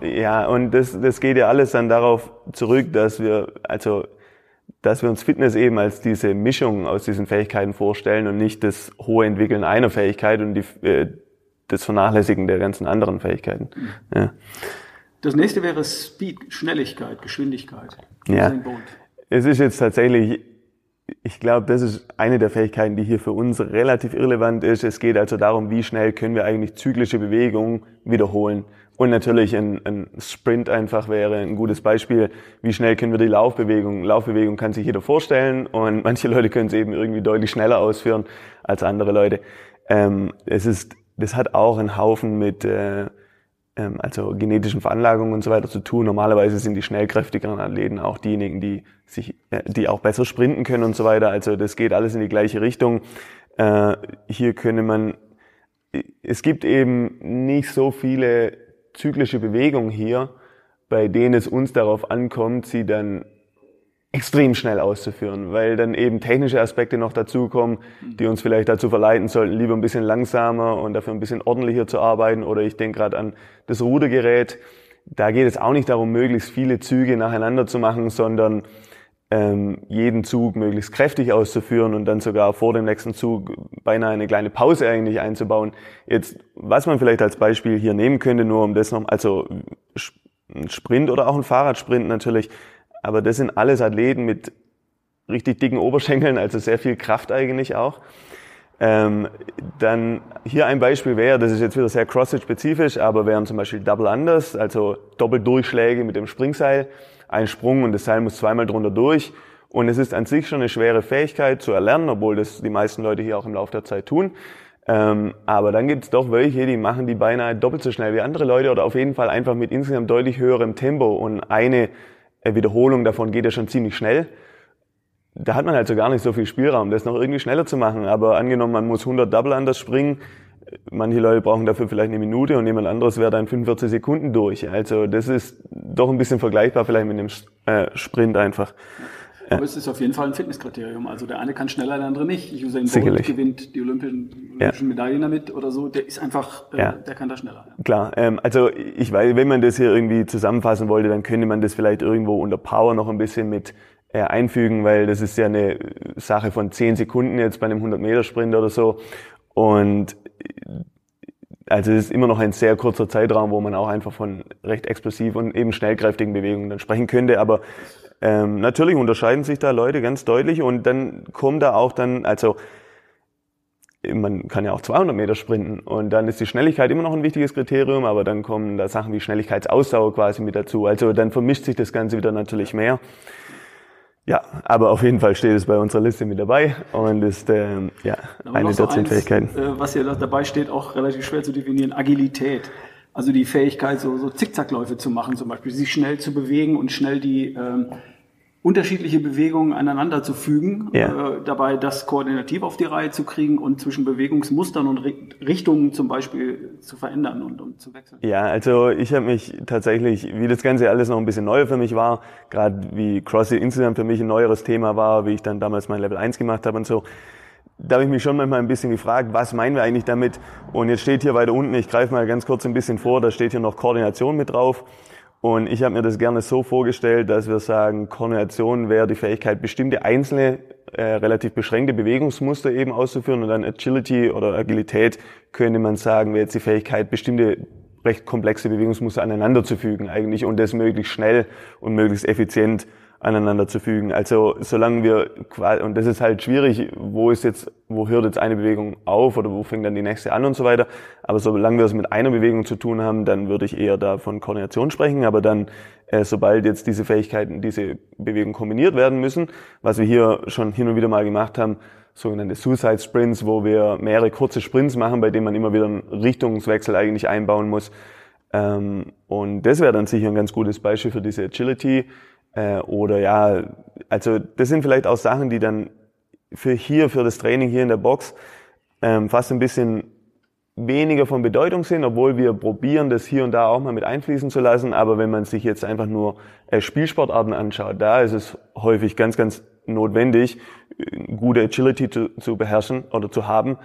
ja, und das, das geht ja alles dann darauf zurück, dass wir, also dass wir uns Fitness eben als diese Mischung aus diesen Fähigkeiten vorstellen und nicht das hohe Entwickeln einer Fähigkeit und die, äh, das Vernachlässigen der ganzen anderen Fähigkeiten. Mhm. Ja. Das nächste wäre Speed, Schnelligkeit, Geschwindigkeit. Ja. Es ist jetzt tatsächlich ich glaube, das ist eine der Fähigkeiten, die hier für uns relativ irrelevant ist. Es geht also darum, wie schnell können wir eigentlich zyklische Bewegungen wiederholen. Und natürlich ein, ein Sprint einfach wäre ein gutes Beispiel. Wie schnell können wir die Laufbewegung? Laufbewegung kann sich jeder vorstellen und manche Leute können es eben irgendwie deutlich schneller ausführen als andere Leute. Ähm, es ist, das hat auch einen Haufen mit äh, ähm, also genetischen Veranlagungen und so weiter zu tun. Normalerweise sind die schnellkräftigeren Athleten auch diejenigen, die sich, äh, die auch besser sprinten können und so weiter. Also das geht alles in die gleiche Richtung. Äh, hier könne man, es gibt eben nicht so viele zyklische Bewegungen hier, bei denen es uns darauf ankommt, sie dann extrem schnell auszuführen, weil dann eben technische Aspekte noch dazukommen, die uns vielleicht dazu verleiten sollten, lieber ein bisschen langsamer und dafür ein bisschen ordentlicher zu arbeiten. Oder ich denke gerade an das Rudergerät. Da geht es auch nicht darum, möglichst viele Züge nacheinander zu machen, sondern ähm, jeden Zug möglichst kräftig auszuführen und dann sogar vor dem nächsten Zug beinahe eine kleine Pause eigentlich einzubauen. Jetzt, was man vielleicht als Beispiel hier nehmen könnte, nur um das noch, also ein Sprint oder auch ein Fahrradsprint natürlich, aber das sind alles Athleten mit richtig dicken Oberschenkeln, also sehr viel Kraft eigentlich auch. Ähm, dann hier ein Beispiel wäre, das ist jetzt wieder sehr CrossFit-spezifisch, aber wären zum Beispiel Double Unders, also Doppeldurchschläge mit dem Springseil, ein Sprung und das Seil muss zweimal drunter durch. Und es ist an sich schon eine schwere Fähigkeit zu erlernen, obwohl das die meisten Leute hier auch im Laufe der Zeit tun. Ähm, aber dann gibt es doch welche, die machen die beinahe doppelt so schnell wie andere Leute oder auf jeden Fall einfach mit insgesamt deutlich höherem Tempo. Und eine Wiederholung davon geht ja schon ziemlich schnell. Da hat man also gar nicht so viel Spielraum, das noch irgendwie schneller zu machen. Aber angenommen, man muss 100 Double anders springen, manche Leute brauchen dafür vielleicht eine Minute und jemand anderes wäre dann 45 Sekunden durch. Also das ist doch ein bisschen vergleichbar vielleicht mit einem äh, Sprint einfach. Aber es ist auf jeden Fall ein Fitnesskriterium. Also der eine kann schneller, der andere nicht. Usain Bolt gewinnt die Olympischen, Olympischen ja. Medaillen damit oder so. Der ist einfach, äh, ja. der kann da schneller. Ja. Klar. Ähm, also ich weiß, wenn man das hier irgendwie zusammenfassen wollte, dann könnte man das vielleicht irgendwo unter Power noch ein bisschen mit äh, einfügen, weil das ist ja eine Sache von 10 Sekunden jetzt bei einem 100-Meter-Sprint oder so. Und also es ist immer noch ein sehr kurzer Zeitraum, wo man auch einfach von recht explosiv und eben schnellkräftigen Bewegungen dann sprechen könnte. Aber ähm, natürlich unterscheiden sich da Leute ganz deutlich und dann kommt da auch dann, also man kann ja auch 200 Meter sprinten und dann ist die Schnelligkeit immer noch ein wichtiges Kriterium, aber dann kommen da Sachen wie Schnelligkeitsausdauer quasi mit dazu. Also dann vermischt sich das Ganze wieder natürlich mehr. Ja, aber auf jeden Fall steht es bei unserer Liste mit dabei und ist ähm, ja eine der zehn Fähigkeiten. Äh, was hier dabei steht, auch relativ schwer zu definieren, Agilität. Also die Fähigkeit, so, so Zickzackläufe zu machen zum Beispiel, sich schnell zu bewegen und schnell die ähm, unterschiedliche Bewegungen aneinander zu fügen, ja. äh, dabei das koordinativ auf die Reihe zu kriegen und zwischen Bewegungsmustern und Richtungen zum Beispiel zu verändern und, und zu wechseln. Ja, also ich habe mich tatsächlich, wie das Ganze alles noch ein bisschen neuer für mich war, gerade wie CrossFit insgesamt für mich ein neueres Thema war, wie ich dann damals mein Level 1 gemacht habe und so, da habe ich mich schon manchmal ein bisschen gefragt, was meinen wir eigentlich damit? Und jetzt steht hier weiter unten, ich greife mal ganz kurz ein bisschen vor, da steht hier noch Koordination mit drauf. Und ich habe mir das gerne so vorgestellt, dass wir sagen, Koordination wäre die Fähigkeit, bestimmte einzelne, äh, relativ beschränkte Bewegungsmuster eben auszuführen und dann Agility oder Agilität könnte man sagen, wäre jetzt die Fähigkeit, bestimmte recht komplexe Bewegungsmuster aneinander zu fügen eigentlich und das möglichst schnell und möglichst effizient aneinander zu fügen. Also solange wir und das ist halt schwierig, wo ist jetzt, wo hört jetzt eine Bewegung auf oder wo fängt dann die nächste an und so weiter. Aber solange wir es mit einer Bewegung zu tun haben, dann würde ich eher da von Koordination sprechen. Aber dann, äh, sobald jetzt diese Fähigkeiten, diese Bewegungen kombiniert werden müssen, was wir hier schon hin und wieder mal gemacht haben, sogenannte Suicide Sprints, wo wir mehrere kurze Sprints machen, bei denen man immer wieder einen Richtungswechsel eigentlich einbauen muss. Ähm, und das wäre dann sicher ein ganz gutes Beispiel für diese Agility. Äh, oder ja, also das sind vielleicht auch Sachen, die dann für hier, für das Training hier in der Box ähm, fast ein bisschen weniger von Bedeutung sind, obwohl wir probieren, das hier und da auch mal mit einfließen zu lassen. Aber wenn man sich jetzt einfach nur äh, Spielsportarten anschaut, da ist es häufig ganz, ganz notwendig, gute Agility zu, zu beherrschen oder zu haben,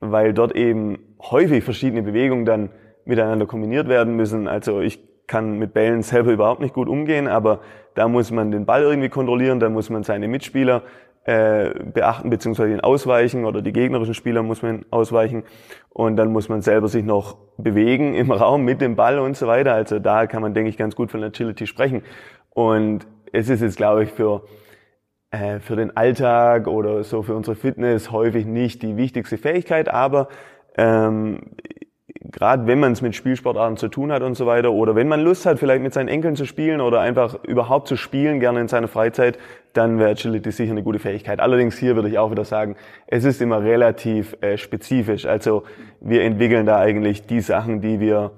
weil dort eben häufig verschiedene Bewegungen dann miteinander kombiniert werden müssen. Also ich kann mit Bällen selber überhaupt nicht gut umgehen, aber da muss man den Ball irgendwie kontrollieren, da muss man seine Mitspieler äh, beachten beziehungsweise ihn ausweichen oder die gegnerischen Spieler muss man ausweichen und dann muss man selber sich noch bewegen im Raum mit dem Ball und so weiter. Also da kann man, denke ich, ganz gut von Agility sprechen. Und es ist jetzt, glaube ich, für äh, für den Alltag oder so für unsere Fitness häufig nicht die wichtigste Fähigkeit, aber ähm, gerade wenn man es mit Spielsportarten zu tun hat und so weiter, oder wenn man Lust hat, vielleicht mit seinen Enkeln zu spielen oder einfach überhaupt zu spielen, gerne in seiner Freizeit, dann wäre Agility sicher eine gute Fähigkeit. Allerdings hier würde ich auch wieder sagen, es ist immer relativ äh, spezifisch. Also wir entwickeln da eigentlich die Sachen, die wir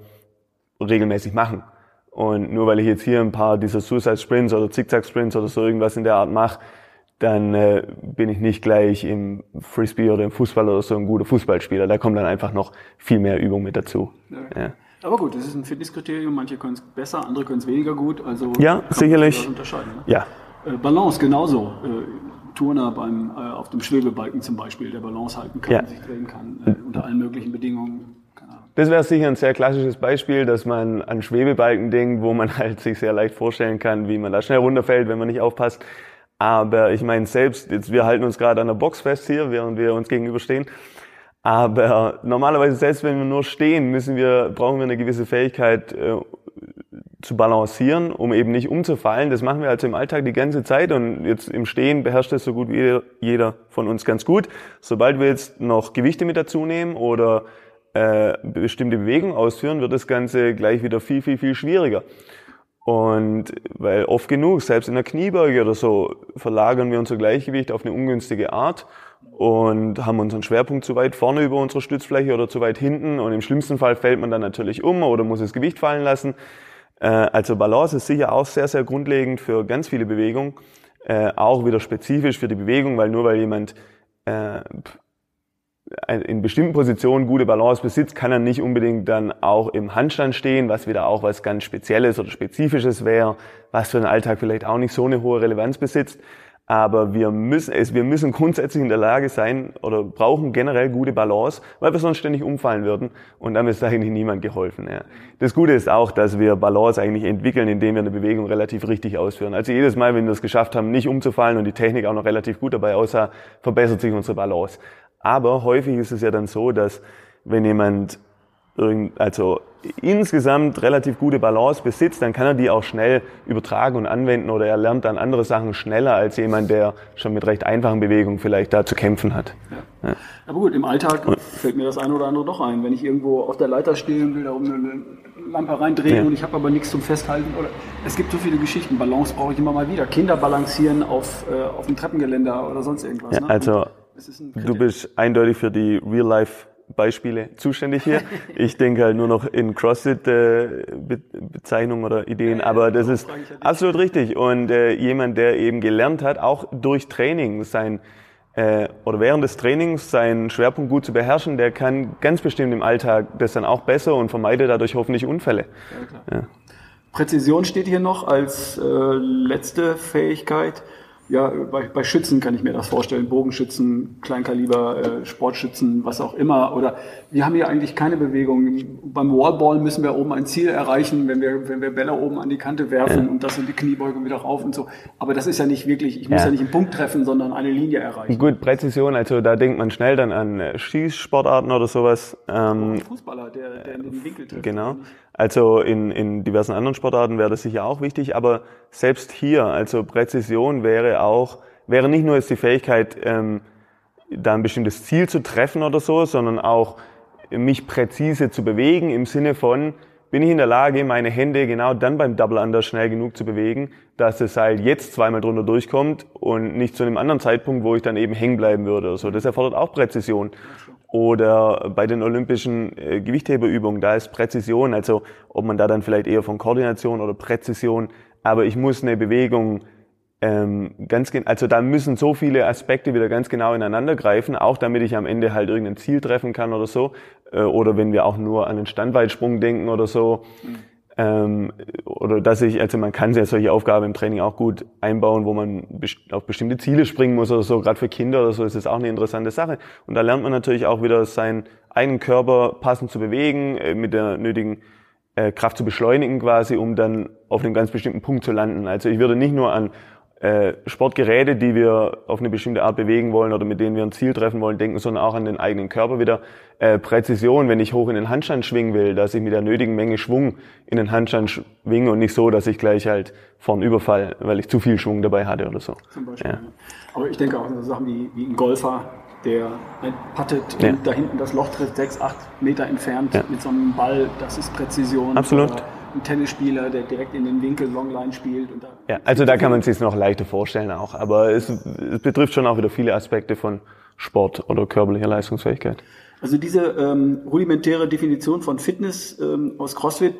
regelmäßig machen. Und nur weil ich jetzt hier ein paar dieser Suicide Sprints oder Zickzack Sprints oder so irgendwas in der Art mache, dann äh, bin ich nicht gleich im Frisbee oder im Fußball oder so ein guter Fußballspieler. Da kommt dann einfach noch viel mehr Übung mit dazu. Ja. Ja. Aber gut, das ist ein Fitnesskriterium. Manche können es besser, andere können es weniger gut. Also ja, sicherlich. Unterscheiden, ne? Ja. Äh, Balance genauso. Äh, Turner beim, äh, auf dem Schwebebalken zum Beispiel, der Balance halten kann, ja. sich drehen kann, äh, unter allen möglichen Bedingungen. Das wäre sicher ein sehr klassisches Beispiel, dass man an Schwebebalken denkt, wo man halt sich sehr leicht vorstellen kann, wie man da schnell runterfällt, wenn man nicht aufpasst. Aber ich meine selbst, jetzt wir halten uns gerade an der Box fest hier, während wir uns gegenüberstehen. Aber normalerweise selbst wenn wir nur stehen, müssen wir brauchen wir eine gewisse Fähigkeit äh, zu balancieren, um eben nicht umzufallen. Das machen wir also im Alltag die ganze Zeit und jetzt im Stehen beherrscht das so gut wie jeder von uns ganz gut. Sobald wir jetzt noch Gewichte mit dazu nehmen oder äh, bestimmte Bewegungen ausführen, wird das Ganze gleich wieder viel, viel, viel schwieriger. Und weil oft genug, selbst in der Kniebeuge oder so, verlagern wir unser Gleichgewicht auf eine ungünstige Art und haben unseren Schwerpunkt zu weit vorne über unserer Stützfläche oder zu weit hinten und im schlimmsten Fall fällt man dann natürlich um oder muss das Gewicht fallen lassen. Äh, also Balance ist sicher auch sehr, sehr grundlegend für ganz viele Bewegungen, äh, auch wieder spezifisch für die Bewegung, weil nur weil jemand äh, in bestimmten Positionen gute Balance besitzt, kann er nicht unbedingt dann auch im Handstand stehen, was wieder auch was ganz Spezielles oder Spezifisches wäre, was für den Alltag vielleicht auch nicht so eine hohe Relevanz besitzt. Aber wir müssen es, wir müssen grundsätzlich in der Lage sein oder brauchen generell gute Balance, weil wir sonst ständig umfallen würden und damit ist eigentlich niemand geholfen. Ja. Das Gute ist auch, dass wir Balance eigentlich entwickeln, indem wir eine Bewegung relativ richtig ausführen. Also jedes Mal, wenn wir es geschafft haben, nicht umzufallen und die Technik auch noch relativ gut dabei aussah, verbessert sich unsere Balance. Aber häufig ist es ja dann so, dass wenn jemand irgend, also insgesamt relativ gute Balance besitzt, dann kann er die auch schnell übertragen und anwenden oder er lernt dann andere Sachen schneller als jemand, der schon mit recht einfachen Bewegungen vielleicht da zu kämpfen hat. Ja. Ja. Aber gut, im Alltag fällt mir das eine oder andere doch ein. Wenn ich irgendwo auf der Leiter stehe und will da oben eine Lampe reindrehen ja. und ich habe aber nichts zum Festhalten. Oder es gibt so viele Geschichten. Balance brauche ich immer mal wieder. Kinder balancieren auf, äh, auf dem Treppengeländer oder sonst irgendwas. Ne? Also du bist eindeutig für die Real-Life Beispiele zuständig hier. Ich denke halt nur noch in CrossFit-Bezeichnungen äh, oder Ideen, aber das ist absolut richtig. Und äh, jemand, der eben gelernt hat, auch durch Training sein äh, oder während des Trainings seinen Schwerpunkt gut zu beherrschen, der kann ganz bestimmt im Alltag das dann auch besser und vermeidet dadurch hoffentlich Unfälle. Ja, ja. Präzision steht hier noch als äh, letzte Fähigkeit ja, bei, bei Schützen kann ich mir das vorstellen, Bogenschützen, Kleinkaliber, äh, Sportschützen, was auch immer. Oder wir haben hier eigentlich keine Bewegung. Beim Wallball müssen wir oben ein Ziel erreichen, wenn wir, wenn wir Bälle oben an die Kante werfen ja. und das sind die Kniebeugung wieder rauf und so. Aber das ist ja nicht wirklich, ich muss ja, ja nicht einen Punkt treffen, sondern eine Linie erreichen. Gut, Präzision, also da denkt man schnell dann an Schießsportarten oder sowas. Ähm, Fußballer, der, der in den Winkel trifft. Genau. Also in, in diversen anderen Sportarten wäre das sicher auch wichtig, aber selbst hier, also Präzision wäre auch, wäre nicht nur jetzt die Fähigkeit, ähm, da ein bestimmtes Ziel zu treffen oder so, sondern auch mich präzise zu bewegen im Sinne von, bin ich in der Lage, meine Hände genau dann beim Double Under schnell genug zu bewegen, dass das Seil jetzt zweimal drunter durchkommt und nicht zu einem anderen Zeitpunkt, wo ich dann eben hängen bleiben würde. oder so. Das erfordert auch Präzision. Oder bei den olympischen äh, Gewichtheberübungen, da ist Präzision, also ob man da dann vielleicht eher von Koordination oder Präzision, aber ich muss eine Bewegung ähm, ganz, also da müssen so viele Aspekte wieder ganz genau ineinander greifen, auch damit ich am Ende halt irgendein Ziel treffen kann oder so. Äh, oder wenn wir auch nur an den Standweitsprung denken oder so. Mhm. Ähm, oder dass ich, also man kann ja solche Aufgaben im Training auch gut einbauen, wo man auf bestimmte Ziele springen muss oder so. Gerade für Kinder oder so ist das auch eine interessante Sache. Und da lernt man natürlich auch wieder seinen eigenen Körper passend zu bewegen, äh, mit der nötigen äh, Kraft zu beschleunigen quasi, um dann auf einem ganz bestimmten Punkt zu landen. Also ich würde nicht nur an äh, Sportgeräte, die wir auf eine bestimmte Art bewegen wollen oder mit denen wir ein Ziel treffen wollen, denken, sondern auch an den eigenen Körper wieder. Äh, Präzision, wenn ich hoch in den Handstand schwingen will, dass ich mit der nötigen Menge Schwung in den Handstand schwinge und nicht so, dass ich gleich halt vorn überfall, weil ich zu viel Schwung dabei hatte oder so. Zum Beispiel. Ja. Aber ich denke auch so Sachen wie, wie ein Golfer, der puttet ja. und da hinten das Loch tritt, sechs, acht Meter entfernt ja. mit so einem Ball, das ist Präzision. Absolut. Oder ein Tennisspieler, der direkt in den Winkel Longline spielt. Und da ja, also da kann man sich noch leichter vorstellen auch. Aber es, es, betrifft schon auch wieder viele Aspekte von Sport oder körperlicher Leistungsfähigkeit. Also diese ähm, rudimentäre Definition von Fitness ähm, aus CrossFit,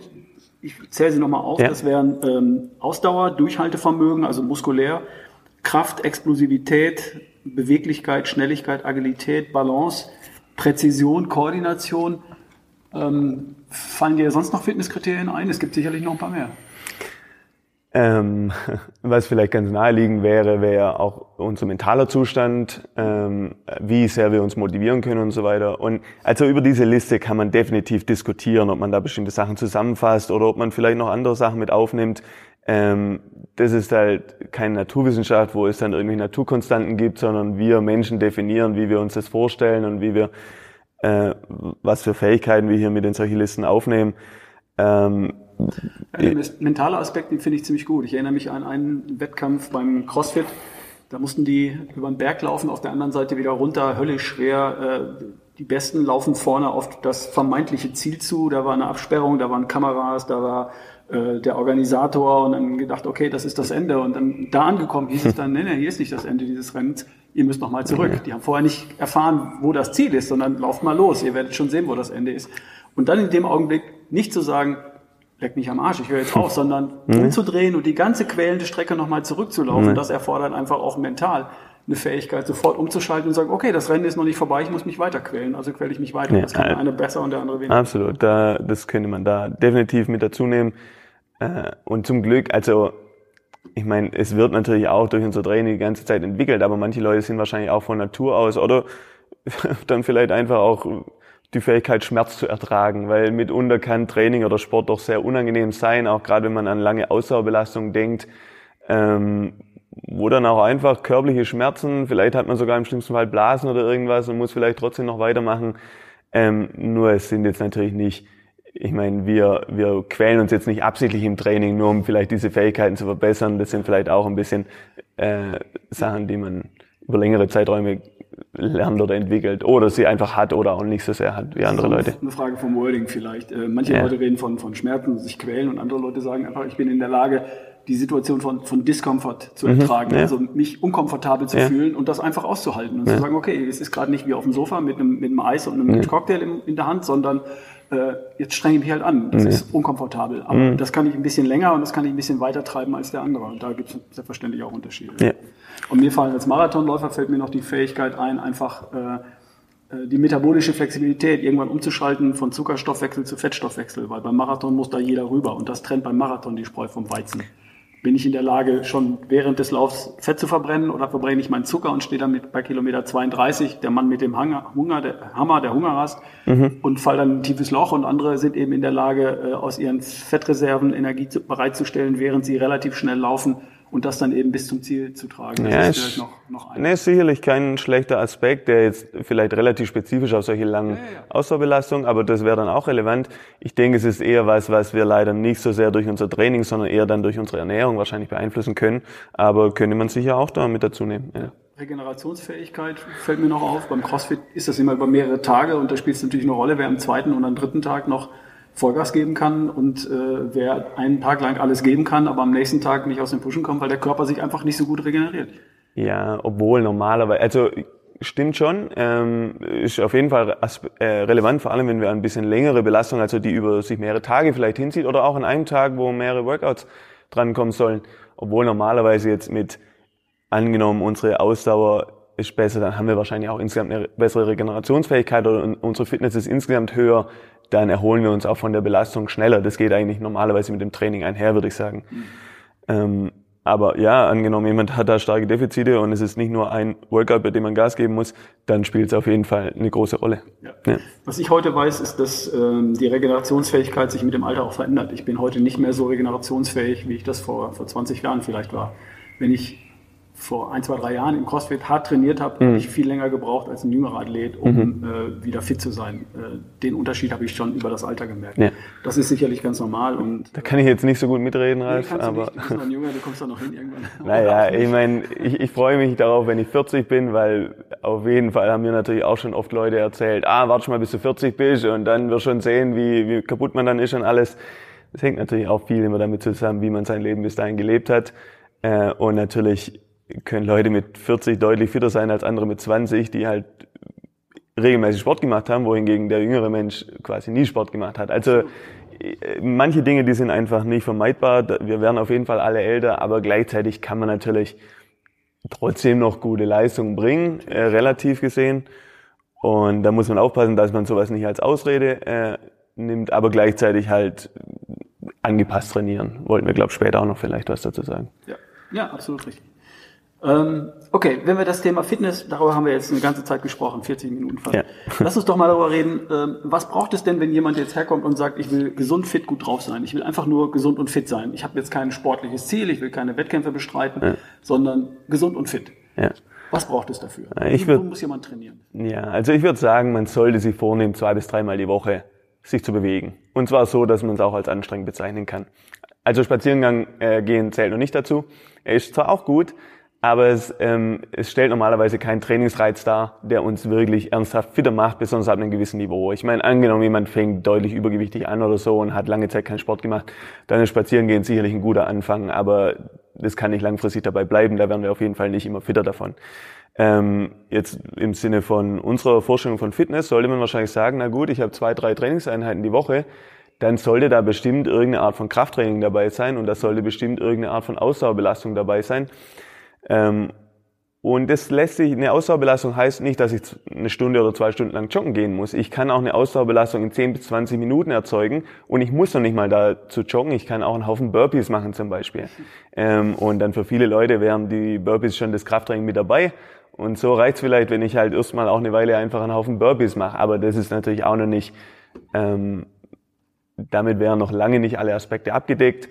ich zähle sie nochmal auf, ja. das wären ähm, Ausdauer, Durchhaltevermögen, also muskulär, Kraft, Explosivität, Beweglichkeit, Schnelligkeit, Agilität, Balance, Präzision, Koordination, ähm, fallen dir sonst noch Fitnesskriterien ein? Es gibt sicherlich noch ein paar mehr. Ähm, was vielleicht ganz naheliegend wäre, wäre auch unser mentaler Zustand, ähm, wie sehr wir uns motivieren können und so weiter. Und also über diese Liste kann man definitiv diskutieren, ob man da bestimmte Sachen zusammenfasst oder ob man vielleicht noch andere Sachen mit aufnimmt. Ähm, das ist halt keine Naturwissenschaft, wo es dann irgendwie Naturkonstanten gibt, sondern wir Menschen definieren, wie wir uns das vorstellen und wie wir äh, was für Fähigkeiten wir hier mit in solche Listen aufnehmen. Ähm, der mentale Aspekt, den finde ich ziemlich gut. Ich erinnere mich an einen Wettkampf beim CrossFit. Da mussten die über den Berg laufen, auf der anderen Seite wieder runter, höllisch schwer. Äh, die Besten laufen vorne auf das vermeintliche Ziel zu. Da war eine Absperrung, da waren Kameras, da war äh, der Organisator und dann gedacht, okay, das ist das Ende. Und dann da angekommen hieß es dann, nee, nee, hier ist nicht das Ende dieses Rennens ihr müsst noch mal zurück. Die haben vorher nicht erfahren, wo das Ziel ist, sondern lauft mal los, ihr werdet schon sehen, wo das Ende ist. Und dann in dem Augenblick nicht zu sagen, leck mich am Arsch, ich höre jetzt auf, sondern mhm. umzudrehen und die ganze quälende Strecke nochmal zurückzulaufen. Mhm. Das erfordert einfach auch mental eine Fähigkeit, sofort umzuschalten und sagen, okay, das Rennen ist noch nicht vorbei, ich muss mich weiter quälen, also quäle ich mich weiter. Ja, das kann der eine besser und der andere weniger. Absolut, da, das könnte man da definitiv mit dazu nehmen. Äh, und zum Glück, also ich meine, es wird natürlich auch durch unser Training die ganze Zeit entwickelt, aber manche Leute sind wahrscheinlich auch von Natur aus oder dann vielleicht einfach auch die Fähigkeit, Schmerz zu ertragen, weil mitunter kann Training oder Sport doch sehr unangenehm sein, auch gerade wenn man an lange Ausdauerbelastung denkt, ähm, wo dann auch einfach körperliche Schmerzen, vielleicht hat man sogar im schlimmsten Fall Blasen oder irgendwas und muss vielleicht trotzdem noch weitermachen. Ähm, nur es sind jetzt natürlich nicht ich meine, wir, wir quälen uns jetzt nicht absichtlich im Training, nur um vielleicht diese Fähigkeiten zu verbessern. Das sind vielleicht auch ein bisschen äh, Sachen, die man über längere Zeiträume lernt oder entwickelt oder sie einfach hat oder auch nicht so sehr hat wie andere Leute. Eine Frage vom Wording vielleicht. Äh, manche ja. Leute reden von, von Schmerzen, sich quälen und andere Leute sagen einfach, ich bin in der Lage, die Situation von, von Discomfort zu mhm, ertragen, ja. also mich unkomfortabel zu ja. fühlen und das einfach auszuhalten und zu sagen, okay, es ist gerade nicht wie auf dem Sofa mit einem, mit einem Eis und einem Cocktail in, in der Hand, sondern äh, jetzt strenge ich mich halt an. Das nee. ist unkomfortabel. Aber mhm. das kann ich ein bisschen länger und das kann ich ein bisschen weiter treiben als der andere. Und da gibt es selbstverständlich auch Unterschiede. Ja. Und mir fallen als Marathonläufer fällt mir noch die Fähigkeit ein, einfach äh, äh, die metabolische Flexibilität irgendwann umzuschalten von Zuckerstoffwechsel zu Fettstoffwechsel, weil beim Marathon muss da jeder rüber und das trennt beim Marathon die Spreu vom Weizen bin ich in der Lage, schon während des Laufs Fett zu verbrennen oder verbrenne ich meinen Zucker und stehe dann mit bei Kilometer 32, der Mann mit dem Hunger, der Hammer, der Hungerrast mhm. und fall dann in ein tiefes Loch und andere sind eben in der Lage, äh, aus ihren Fettreserven Energie bereitzustellen, während sie relativ schnell laufen und das dann eben bis zum Ziel zu tragen. Das ja, ist vielleicht noch, noch ein. Nee, ist sicherlich kein schlechter Aspekt, der jetzt vielleicht relativ spezifisch auf solche langen ja, ja. Ausdauerbelastungen, aber das wäre dann auch relevant. Ich denke, es ist eher was, was wir leider nicht so sehr durch unser Training, sondern eher dann durch unsere Ernährung wahrscheinlich beeinflussen können, aber könnte man sicher auch da mit dazu nehmen. Ja. Regenerationsfähigkeit fällt mir noch auf. Beim CrossFit ist das immer über mehrere Tage und da spielt es natürlich eine Rolle, wer am zweiten und am dritten Tag noch Vollgas geben kann und äh, wer einen Tag lang alles geben kann, aber am nächsten Tag nicht aus dem Pushen kommt, weil der Körper sich einfach nicht so gut regeneriert. Ja, obwohl normalerweise, also stimmt schon, ähm, ist auf jeden Fall äh, relevant, vor allem wenn wir ein bisschen längere Belastung, also die über sich mehrere Tage vielleicht hinzieht oder auch an einem Tag, wo mehrere Workouts drankommen sollen, obwohl normalerweise jetzt mit angenommen unsere Ausdauer ist besser, dann haben wir wahrscheinlich auch insgesamt eine bessere Regenerationsfähigkeit oder unsere Fitness ist insgesamt höher, dann erholen wir uns auch von der Belastung schneller. Das geht eigentlich normalerweise mit dem Training einher, würde ich sagen. Mhm. Ähm, aber ja, angenommen, jemand hat da starke Defizite und es ist nicht nur ein Workout, bei dem man Gas geben muss, dann spielt es auf jeden Fall eine große Rolle. Ja. Ja. Was ich heute weiß, ist, dass ähm, die Regenerationsfähigkeit sich mit dem Alter auch verändert. Ich bin heute nicht mehr so regenerationsfähig, wie ich das vor, vor 20 Jahren vielleicht war. Wenn ich vor ein, zwei, drei Jahren im CrossFit hart trainiert habe, mhm. habe ich viel länger gebraucht als ein jüngerer Athlet, um mhm. äh, wieder fit zu sein. Äh, den Unterschied habe ich schon über das Alter gemerkt. Ja. Das ist sicherlich ganz normal. Und, da kann ich jetzt nicht so gut mitreden, Ralf. Nee, aber du, nicht. du bist noch ein Junge, du kommst da noch hin irgendwann. Naja, ich meine, ich, ich freue mich darauf, wenn ich 40 bin, weil auf jeden Fall haben mir natürlich auch schon oft Leute erzählt, ah, warte mal, bis du 40 bist und dann wirst schon sehen, wie, wie kaputt man dann ist und alles. Das hängt natürlich auch viel immer damit zusammen, wie man sein Leben bis dahin gelebt hat. Äh, und natürlich können Leute mit 40 deutlich fitter sein als andere mit 20, die halt regelmäßig Sport gemacht haben, wohingegen der jüngere Mensch quasi nie Sport gemacht hat. Also manche Dinge, die sind einfach nicht vermeidbar. Wir werden auf jeden Fall alle älter, aber gleichzeitig kann man natürlich trotzdem noch gute Leistungen bringen, äh, relativ gesehen. Und da muss man aufpassen, dass man sowas nicht als Ausrede äh, nimmt, aber gleichzeitig halt angepasst trainieren. Wollten wir, glaube ich, später auch noch vielleicht was dazu sagen. Ja, ja absolut richtig. Ähm, okay, wenn wir das Thema Fitness, darüber haben wir jetzt eine ganze Zeit gesprochen, 40 Minuten fast. Ja. Lass uns doch mal darüber reden, ähm, was braucht es denn, wenn jemand jetzt herkommt und sagt, ich will gesund, fit, gut drauf sein. Ich will einfach nur gesund und fit sein. Ich habe jetzt kein sportliches Ziel, ich will keine Wettkämpfe bestreiten, ja. sondern gesund und fit. Ja. Was braucht es dafür? Ich würd, muss jemand trainieren? Ja, also ich würde sagen, man sollte sich vornehmen, zwei bis dreimal die Woche sich zu bewegen. Und zwar so, dass man es auch als anstrengend bezeichnen kann. Also Spaziergang äh, gehen zählt noch nicht dazu. Er ist zwar auch gut, aber es, ähm, es stellt normalerweise keinen Trainingsreiz dar, der uns wirklich ernsthaft fitter macht, besonders ab einem gewissen Niveau. Ich meine, angenommen, jemand fängt deutlich übergewichtig an oder so und hat lange Zeit keinen Sport gemacht, dann ist Spazierengehen sicherlich ein guter Anfang, aber das kann nicht langfristig dabei bleiben, da werden wir auf jeden Fall nicht immer fitter davon. Ähm, jetzt im Sinne von unserer Vorstellung von Fitness sollte man wahrscheinlich sagen, na gut, ich habe zwei, drei Trainingseinheiten die Woche, dann sollte da bestimmt irgendeine Art von Krafttraining dabei sein und da sollte bestimmt irgendeine Art von Ausdauerbelastung dabei sein. Ähm, und das lässt sich, eine Ausdauerbelastung heißt nicht, dass ich eine Stunde oder zwei Stunden lang joggen gehen muss. Ich kann auch eine Ausdauerbelastung in 10 bis 20 Minuten erzeugen und ich muss noch nicht mal da zu joggen. Ich kann auch einen Haufen Burpees machen zum Beispiel. Ähm, und dann für viele Leute wären die Burpees schon das Krafttraining mit dabei. Und so reicht es vielleicht, wenn ich halt erstmal auch eine Weile einfach einen Haufen Burpees mache. Aber das ist natürlich auch noch nicht, ähm, damit wären noch lange nicht alle Aspekte abgedeckt.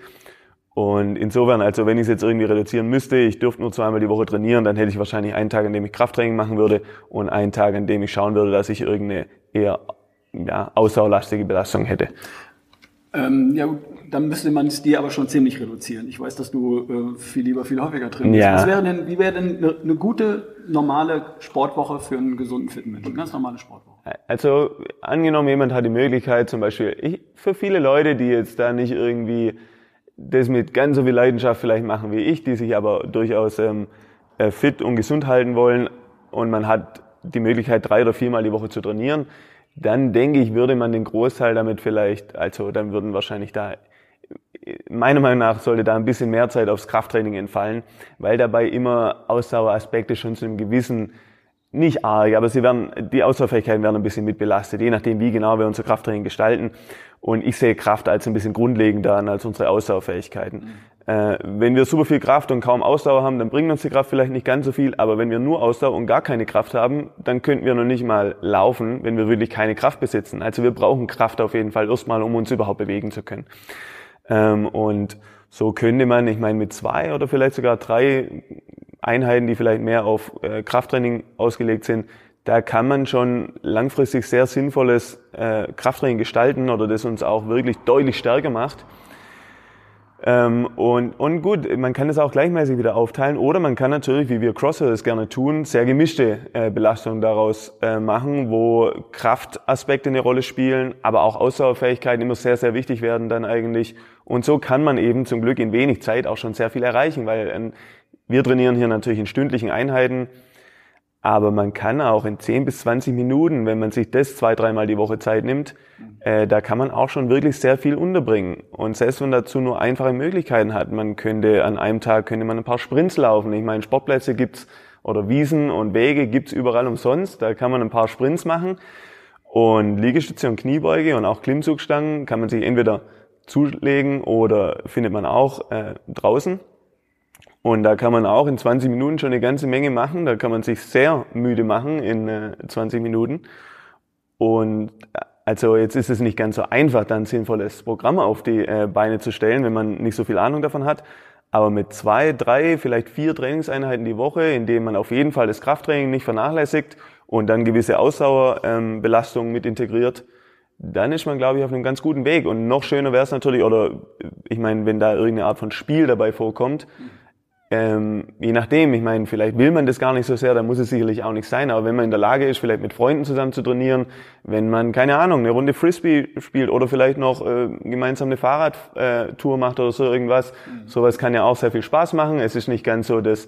Und insofern, also wenn ich es jetzt irgendwie reduzieren müsste, ich dürfte nur zweimal die Woche trainieren, dann hätte ich wahrscheinlich einen Tag, an dem ich Krafttraining machen würde und einen Tag, an dem ich schauen würde, dass ich irgendeine eher ja, ausdauerlastige Belastung hätte. Ähm, ja, dann müsste man es dir aber schon ziemlich reduzieren. Ich weiß, dass du äh, viel lieber, viel häufiger trainierst. Ja. Was wäre denn, wie wäre denn eine, eine, gute, normale Sportwoche für einen gesunden, fitten Menschen? Eine ganz normale Sportwoche. Also angenommen, jemand hat die Möglichkeit, zum Beispiel, ich, für viele Leute, die jetzt da nicht irgendwie das mit ganz so viel Leidenschaft vielleicht machen wie ich, die sich aber durchaus ähm, äh, fit und gesund halten wollen und man hat die Möglichkeit, drei oder viermal die Woche zu trainieren, dann denke ich, würde man den Großteil damit vielleicht, also dann würden wahrscheinlich da, meiner Meinung nach sollte da ein bisschen mehr Zeit aufs Krafttraining entfallen, weil dabei immer Ausdaueraspekte schon zu einem gewissen nicht arg, aber sie werden, die Ausdauerfähigkeiten werden ein bisschen mit belastet, je nachdem, wie genau wir unser Krafttraining gestalten. Und ich sehe Kraft als ein bisschen grundlegender an als unsere Ausdauerfähigkeiten. Mhm. Äh, wenn wir super viel Kraft und kaum Ausdauer haben, dann bringt uns die Kraft vielleicht nicht ganz so viel. Aber wenn wir nur Ausdauer und gar keine Kraft haben, dann könnten wir noch nicht mal laufen, wenn wir wirklich keine Kraft besitzen. Also wir brauchen Kraft auf jeden Fall erstmal, um uns überhaupt bewegen zu können. Ähm, und so könnte man, ich meine, mit zwei oder vielleicht sogar drei Einheiten, die vielleicht mehr auf äh, Krafttraining ausgelegt sind, da kann man schon langfristig sehr sinnvolles äh, Krafttraining gestalten oder das uns auch wirklich deutlich stärker macht. Ähm, und, und gut, man kann es auch gleichmäßig wieder aufteilen oder man kann natürlich, wie wir Crosser das gerne tun, sehr gemischte äh, Belastungen daraus äh, machen, wo Kraftaspekte eine Rolle spielen, aber auch Ausdauerfähigkeiten immer sehr, sehr wichtig werden dann eigentlich. Und so kann man eben zum Glück in wenig Zeit auch schon sehr viel erreichen, weil äh, wir trainieren hier natürlich in stündlichen Einheiten, aber man kann auch in 10 bis 20 Minuten, wenn man sich das zwei, dreimal die Woche Zeit nimmt, äh, da kann man auch schon wirklich sehr viel unterbringen. Und selbst wenn man dazu nur einfache Möglichkeiten hat, man könnte an einem Tag könnte man ein paar Sprints laufen. Ich meine, Sportplätze gibt's oder Wiesen und Wege gibt's überall umsonst. Da kann man ein paar Sprints machen. Und Liegestütze und Kniebeuge und auch Klimmzugstangen kann man sich entweder zulegen oder findet man auch äh, draußen. Und da kann man auch in 20 Minuten schon eine ganze Menge machen. Da kann man sich sehr müde machen in äh, 20 Minuten. Und also jetzt ist es nicht ganz so einfach, dann ein sinnvolles Programm auf die äh, Beine zu stellen, wenn man nicht so viel Ahnung davon hat. Aber mit zwei, drei, vielleicht vier Trainingseinheiten die Woche, in denen man auf jeden Fall das Krafttraining nicht vernachlässigt und dann gewisse Ausdauerbelastungen ähm, mit integriert, dann ist man, glaube ich, auf einem ganz guten Weg. Und noch schöner wäre es natürlich, oder ich meine, wenn da irgendeine Art von Spiel dabei vorkommt, ähm, je nachdem, ich meine, vielleicht will man das gar nicht so sehr, dann muss es sicherlich auch nicht sein, aber wenn man in der Lage ist, vielleicht mit Freunden zusammen zu trainieren, wenn man, keine Ahnung, eine Runde Frisbee spielt oder vielleicht noch äh, gemeinsam eine Fahrradtour macht oder so irgendwas, mhm. sowas kann ja auch sehr viel Spaß machen. Es ist nicht ganz so das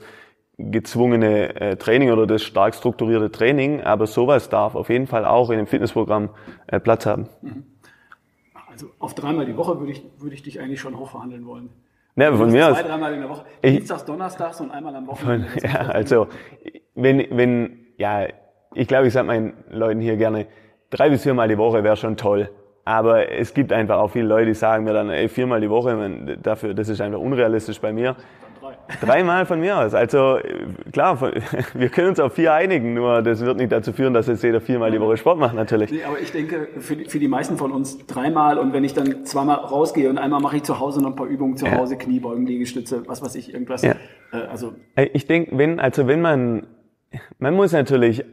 gezwungene äh, Training oder das stark strukturierte Training, aber sowas darf auf jeden Fall auch in einem Fitnessprogramm äh, Platz haben. Mhm. Also auf dreimal die Woche würde ich, würde ich dich eigentlich schon hochverhandeln wollen. Ne, von mir aus. Zwei, dreimal in der Woche. Dienstags, Donnerstags und einmal am Wochenende. ja, also, wenn, wenn, ja, ich glaube, ich sage meinen Leuten hier gerne, drei bis viermal die Woche wäre schon toll. Aber es gibt einfach auch viele Leute, die sagen mir dann, ey, viermal die Woche, man, dafür, das ist einfach unrealistisch bei mir. Dreimal von mir aus. Also klar, wir können uns auf vier einigen, nur das wird nicht dazu führen, dass jetzt jeder viermal die Woche Sport macht, natürlich. Nee, aber ich denke, für die, für die meisten von uns dreimal und wenn ich dann zweimal rausgehe und einmal mache ich zu Hause noch ein paar Übungen zu Hause, ja. Kniebeugen, Liegestütze, was weiß ich, irgendwas. Ja. Äh, also ich denke, wenn, also wenn man, man muss natürlich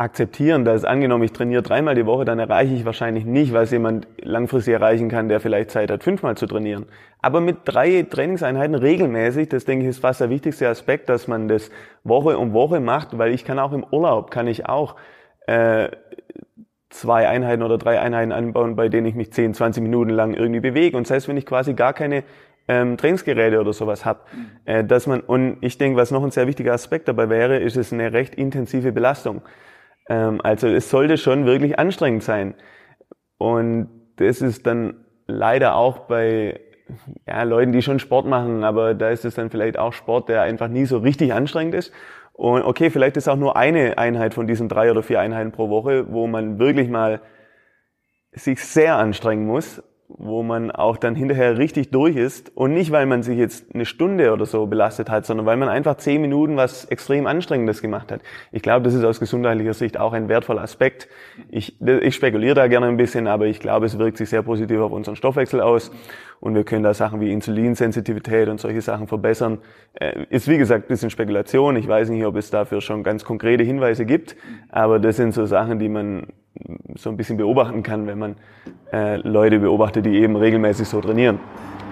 akzeptieren, dass angenommen, ich trainiere dreimal die Woche, dann erreiche ich wahrscheinlich nicht, was jemand langfristig erreichen kann, der vielleicht Zeit hat, fünfmal zu trainieren. Aber mit drei Trainingseinheiten regelmäßig, das denke ich ist fast der wichtigste Aspekt, dass man das Woche um Woche macht, weil ich kann auch im Urlaub, kann ich auch äh, zwei Einheiten oder drei Einheiten anbauen, bei denen ich mich 10, 20 Minuten lang irgendwie bewege. Und heißt, wenn ich quasi gar keine ähm, Trainingsgeräte oder sowas habe, äh, dass man, und ich denke, was noch ein sehr wichtiger Aspekt dabei wäre, ist es eine recht intensive Belastung. Ähm, also es sollte schon wirklich anstrengend sein. Und das ist dann leider auch bei ja, Leuten, die schon Sport machen, aber da ist es dann vielleicht auch Sport, der einfach nie so richtig anstrengend ist. Und okay, vielleicht ist auch nur eine Einheit von diesen drei oder vier Einheiten pro Woche, wo man wirklich mal sich sehr anstrengen muss wo man auch dann hinterher richtig durch ist und nicht, weil man sich jetzt eine Stunde oder so belastet hat, sondern weil man einfach zehn Minuten was extrem Anstrengendes gemacht hat. Ich glaube, das ist aus gesundheitlicher Sicht auch ein wertvoller Aspekt. Ich, ich spekuliere da gerne ein bisschen, aber ich glaube, es wirkt sich sehr positiv auf unseren Stoffwechsel aus und wir können da Sachen wie Insulinsensitivität und solche Sachen verbessern. Äh, ist wie gesagt ein bisschen Spekulation. Ich weiß nicht, ob es dafür schon ganz konkrete Hinweise gibt, aber das sind so Sachen, die man so ein bisschen beobachten kann, wenn man äh, Leute beobachtet, die eben regelmäßig so trainieren.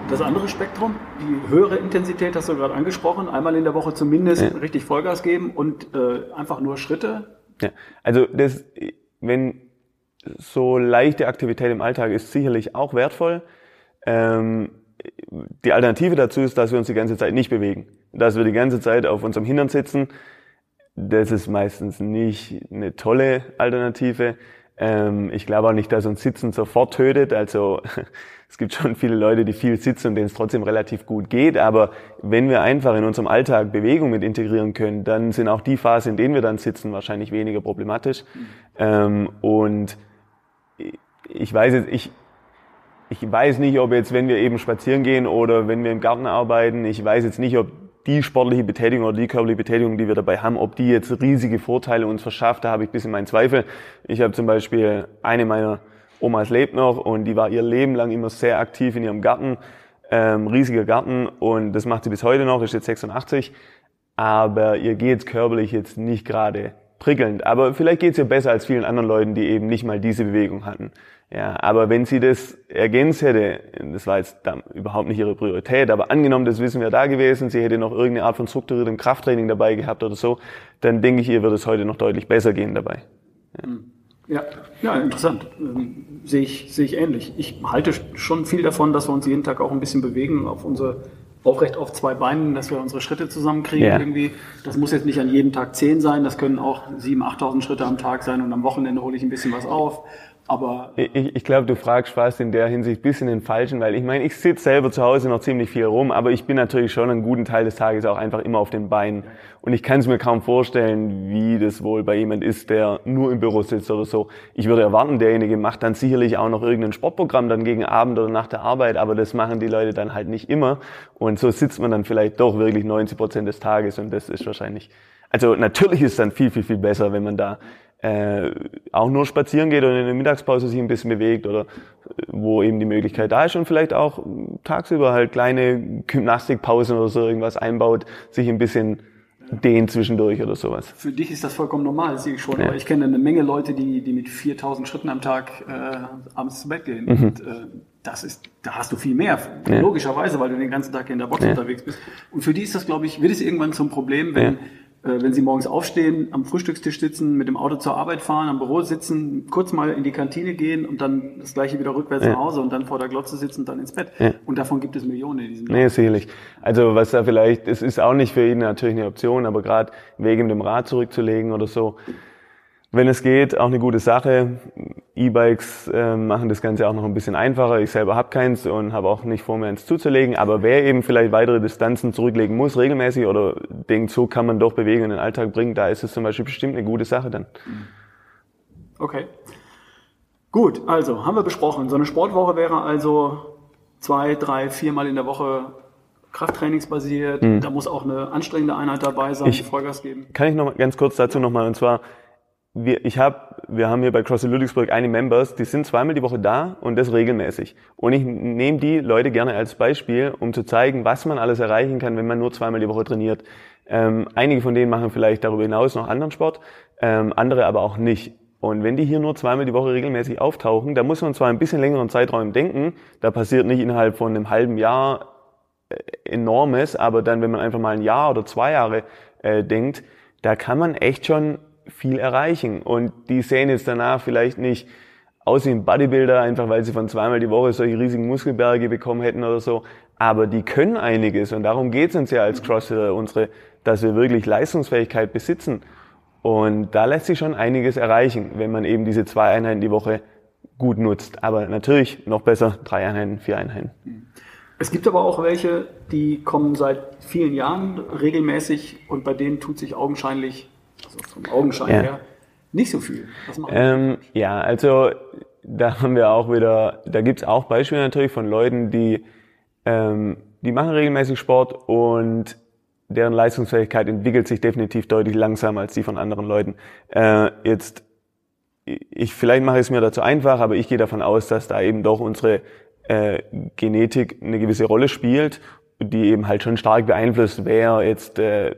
Das andere Spektrum, die höhere Intensität hast du gerade angesprochen, einmal in der Woche zumindest ja. richtig Vollgas geben und äh, einfach nur Schritte. Ja, also das, wenn so leichte Aktivität im Alltag ist sicherlich auch wertvoll. Ähm, die Alternative dazu ist, dass wir uns die ganze Zeit nicht bewegen, dass wir die ganze Zeit auf unserem Hintern sitzen das ist meistens nicht eine tolle Alternative. Ähm, ich glaube auch nicht, dass uns Sitzen sofort tötet. Also es gibt schon viele Leute, die viel sitzen und denen es trotzdem relativ gut geht. Aber wenn wir einfach in unserem Alltag Bewegung mit integrieren können, dann sind auch die Phasen, in denen wir dann sitzen, wahrscheinlich weniger problematisch. Mhm. Ähm, und ich weiß jetzt, ich, ich weiß nicht, ob jetzt, wenn wir eben spazieren gehen oder wenn wir im Garten arbeiten, ich weiß jetzt nicht, ob die sportliche Betätigung oder die körperliche Betätigung, die wir dabei haben, ob die jetzt riesige Vorteile uns verschafft, da habe ich ein bisschen meinen Zweifel. Ich habe zum Beispiel eine meiner Omas lebt noch und die war ihr Leben lang immer sehr aktiv in ihrem Garten, ähm, riesiger Garten und das macht sie bis heute noch, ist jetzt 86, aber ihr geht körperlich jetzt nicht gerade prickelnd. Aber vielleicht geht es ihr besser als vielen anderen Leuten, die eben nicht mal diese Bewegung hatten. Ja, aber wenn sie das ergänzt hätte, das war jetzt überhaupt nicht ihre Priorität, aber angenommen, das wissen wir da gewesen, sie hätte noch irgendeine Art von strukturiertem Krafttraining dabei gehabt oder so, dann denke ich, ihr würde es heute noch deutlich besser gehen dabei. Ja, ja, ja interessant. Ähm, sehe ich, sehe ich ähnlich. Ich halte schon viel davon, dass wir uns jeden Tag auch ein bisschen bewegen auf unsere aufrecht auf zwei Beinen, dass wir unsere Schritte zusammenkriegen ja. irgendwie. Das muss jetzt nicht an jedem Tag zehn sein, das können auch sieben, achttausend Schritte am Tag sein und am Wochenende hole ich ein bisschen was auf. Aber ich, ich glaube, du fragst fast in der Hinsicht bisschen den Falschen, weil ich meine, ich sitze selber zu Hause noch ziemlich viel rum, aber ich bin natürlich schon einen guten Teil des Tages auch einfach immer auf den Beinen. Und ich kann es mir kaum vorstellen, wie das wohl bei jemand ist, der nur im Büro sitzt oder so. Ich würde erwarten, derjenige macht dann sicherlich auch noch irgendein Sportprogramm dann gegen Abend oder nach der Arbeit, aber das machen die Leute dann halt nicht immer. Und so sitzt man dann vielleicht doch wirklich 90 Prozent des Tages und das ist wahrscheinlich, also natürlich ist es dann viel, viel, viel besser, wenn man da äh, auch nur spazieren geht oder in der Mittagspause sich ein bisschen bewegt oder äh, wo eben die Möglichkeit da ist und vielleicht auch tagsüber halt kleine Gymnastikpausen oder so irgendwas einbaut, sich ein bisschen den zwischendurch oder sowas. Für dich ist das vollkommen normal, das sehe ich schon. Ja. Aber ich kenne eine Menge Leute, die, die mit 4000 Schritten am Tag äh, abends zu Bett gehen. Mhm. Und äh, das ist, da hast du viel mehr, ja. logischerweise, weil du den ganzen Tag in der Box ja. unterwegs bist. Und für die ist das, glaube ich, wird es irgendwann zum Problem, wenn wenn Sie morgens aufstehen, am Frühstückstisch sitzen, mit dem Auto zur Arbeit fahren, am Büro sitzen, kurz mal in die Kantine gehen und dann das gleiche wieder rückwärts ja. nach Hause und dann vor der Glotze sitzen und dann ins Bett. Ja. Und davon gibt es Millionen in diesem Land. Nee, sicherlich. Also was da vielleicht, es ist auch nicht für ihn natürlich eine Option, aber gerade wegen dem Rad zurückzulegen oder so, wenn es geht, auch eine gute Sache. E-Bikes äh, machen das Ganze auch noch ein bisschen einfacher. Ich selber habe keins und habe auch nicht vor, mir eins zuzulegen. Aber wer eben vielleicht weitere Distanzen zurücklegen muss, regelmäßig oder denkt, so kann man doch Bewegung in den Alltag bringen, da ist es zum Beispiel bestimmt eine gute Sache dann. Okay. Gut, also haben wir besprochen. So eine Sportwoche wäre also zwei, drei, viermal in der Woche Krafttrainingsbasiert. Mhm. Da muss auch eine anstrengende Einheit dabei sein, ich, Vollgas geben. Kann ich noch ganz kurz dazu nochmal, und zwar, wir, ich hab, wir haben hier bei CrossFit Ludwigsburg eine Members, die sind zweimal die Woche da und das regelmäßig. Und ich nehme die Leute gerne als Beispiel, um zu zeigen, was man alles erreichen kann, wenn man nur zweimal die Woche trainiert. Ähm, einige von denen machen vielleicht darüber hinaus noch anderen Sport, ähm, andere aber auch nicht. Und wenn die hier nur zweimal die Woche regelmäßig auftauchen, da muss man zwar ein bisschen längeren Zeitraum denken, da passiert nicht innerhalb von einem halben Jahr äh, enormes, aber dann, wenn man einfach mal ein Jahr oder zwei Jahre äh, denkt, da kann man echt schon viel erreichen. Und die sehen jetzt danach vielleicht nicht aus wie ein Bodybuilder, einfach weil sie von zweimal die Woche solche riesigen Muskelberge bekommen hätten oder so. Aber die können einiges und darum geht es uns ja als Crossfitter, unsere, dass wir wirklich Leistungsfähigkeit besitzen. Und da lässt sich schon einiges erreichen, wenn man eben diese zwei Einheiten die Woche gut nutzt. Aber natürlich noch besser drei Einheiten, vier Einheiten. Es gibt aber auch welche, die kommen seit vielen Jahren regelmäßig und bei denen tut sich augenscheinlich also vom Augenschein ja. her, nicht so viel. Ähm, ja, also da haben wir auch wieder, da gibt's auch Beispiele natürlich von Leuten, die, ähm, die machen regelmäßig Sport und deren Leistungsfähigkeit entwickelt sich definitiv deutlich langsamer als die von anderen Leuten. Äh, jetzt, ich, vielleicht mache ich es mir dazu einfach, aber ich gehe davon aus, dass da eben doch unsere äh, Genetik eine gewisse Rolle spielt, die eben halt schon stark beeinflusst, wer jetzt äh,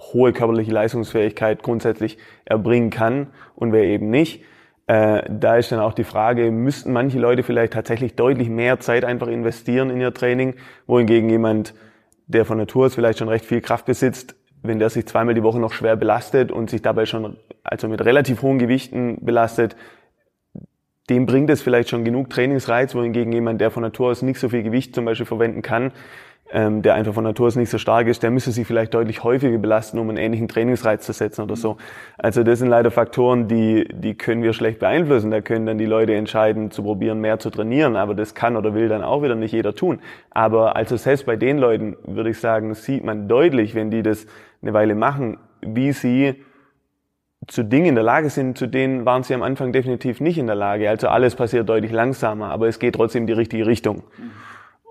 hohe körperliche Leistungsfähigkeit grundsätzlich erbringen kann und wer eben nicht. Äh, da ist dann auch die Frage, müssten manche Leute vielleicht tatsächlich deutlich mehr Zeit einfach investieren in ihr Training, wohingegen jemand, der von Natur aus vielleicht schon recht viel Kraft besitzt, wenn der sich zweimal die Woche noch schwer belastet und sich dabei schon also mit relativ hohen Gewichten belastet, dem bringt es vielleicht schon genug Trainingsreiz, wohingegen jemand, der von Natur aus nicht so viel Gewicht zum Beispiel verwenden kann, ähm, der einfach von Natur aus nicht so stark ist, der müsste sich vielleicht deutlich häufiger belasten, um einen ähnlichen Trainingsreiz zu setzen oder so. Also das sind leider Faktoren, die, die können wir schlecht beeinflussen. Da können dann die Leute entscheiden, zu probieren, mehr zu trainieren, aber das kann oder will dann auch wieder nicht jeder tun. Aber also selbst bei den Leuten würde ich sagen, sieht man deutlich, wenn die das eine Weile machen, wie sie zu Dingen in der Lage sind, zu denen waren sie am Anfang definitiv nicht in der Lage. Also alles passiert deutlich langsamer, aber es geht trotzdem in die richtige Richtung.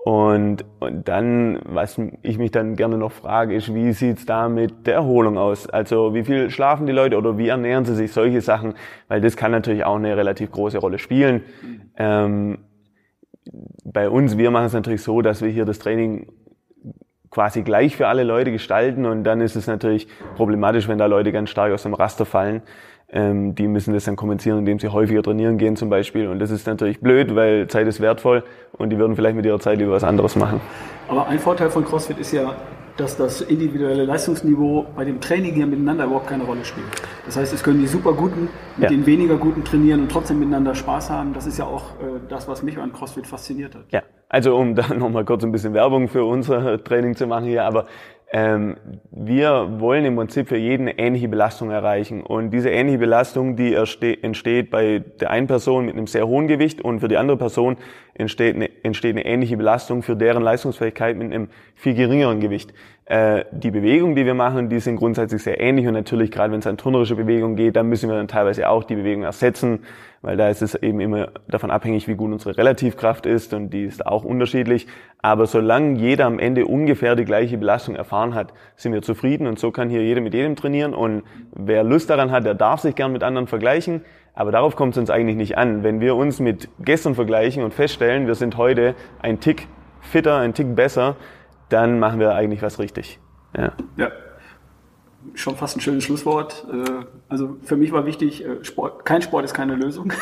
Und, und dann, was ich mich dann gerne noch frage, ist, wie sieht's da mit der Erholung aus? Also wie viel schlafen die Leute oder wie ernähren sie sich? Solche Sachen, weil das kann natürlich auch eine relativ große Rolle spielen. Ähm, bei uns, wir machen es natürlich so, dass wir hier das Training quasi gleich für alle Leute gestalten und dann ist es natürlich problematisch, wenn da Leute ganz stark aus dem Raster fallen. Ähm, die müssen das dann kompensieren, indem sie häufiger trainieren gehen zum Beispiel. Und das ist natürlich blöd, weil Zeit ist wertvoll und die würden vielleicht mit ihrer Zeit lieber was anderes machen. Aber ein Vorteil von CrossFit ist ja, dass das individuelle Leistungsniveau bei dem Training hier miteinander überhaupt keine Rolle spielt. Das heißt, es können die super Guten mit ja. den weniger Guten trainieren und trotzdem miteinander Spaß haben. Das ist ja auch äh, das, was mich an CrossFit fasziniert hat. Ja, also um da nochmal kurz ein bisschen Werbung für unser Training zu machen hier, aber ähm, wir wollen im Prinzip für jeden ähnliche Belastung erreichen. Und diese ähnliche Belastung, die entsteht bei der einen Person mit einem sehr hohen Gewicht und für die andere Person entsteht eine, entsteht eine ähnliche Belastung für deren Leistungsfähigkeit mit einem viel geringeren Gewicht. Äh, die Bewegungen, die wir machen, die sind grundsätzlich sehr ähnlich und natürlich gerade wenn es an turnerische Bewegungen geht, dann müssen wir dann teilweise auch die Bewegung ersetzen, weil da ist es eben immer davon abhängig, wie gut unsere Relativkraft ist und die ist auch unterschiedlich. Aber solange jeder am Ende ungefähr die gleiche Belastung erfahren hat, sind wir zufrieden und so kann hier jeder mit jedem trainieren und wer Lust daran hat, der darf sich gern mit anderen vergleichen. Aber darauf kommt es uns eigentlich nicht an. Wenn wir uns mit gestern vergleichen und feststellen, wir sind heute ein Tick fitter, ein Tick besser, dann machen wir eigentlich was richtig. Ja. ja. Schon fast ein schönes Schlusswort. Äh, also für mich war wichtig, äh, Sport, kein Sport ist keine Lösung.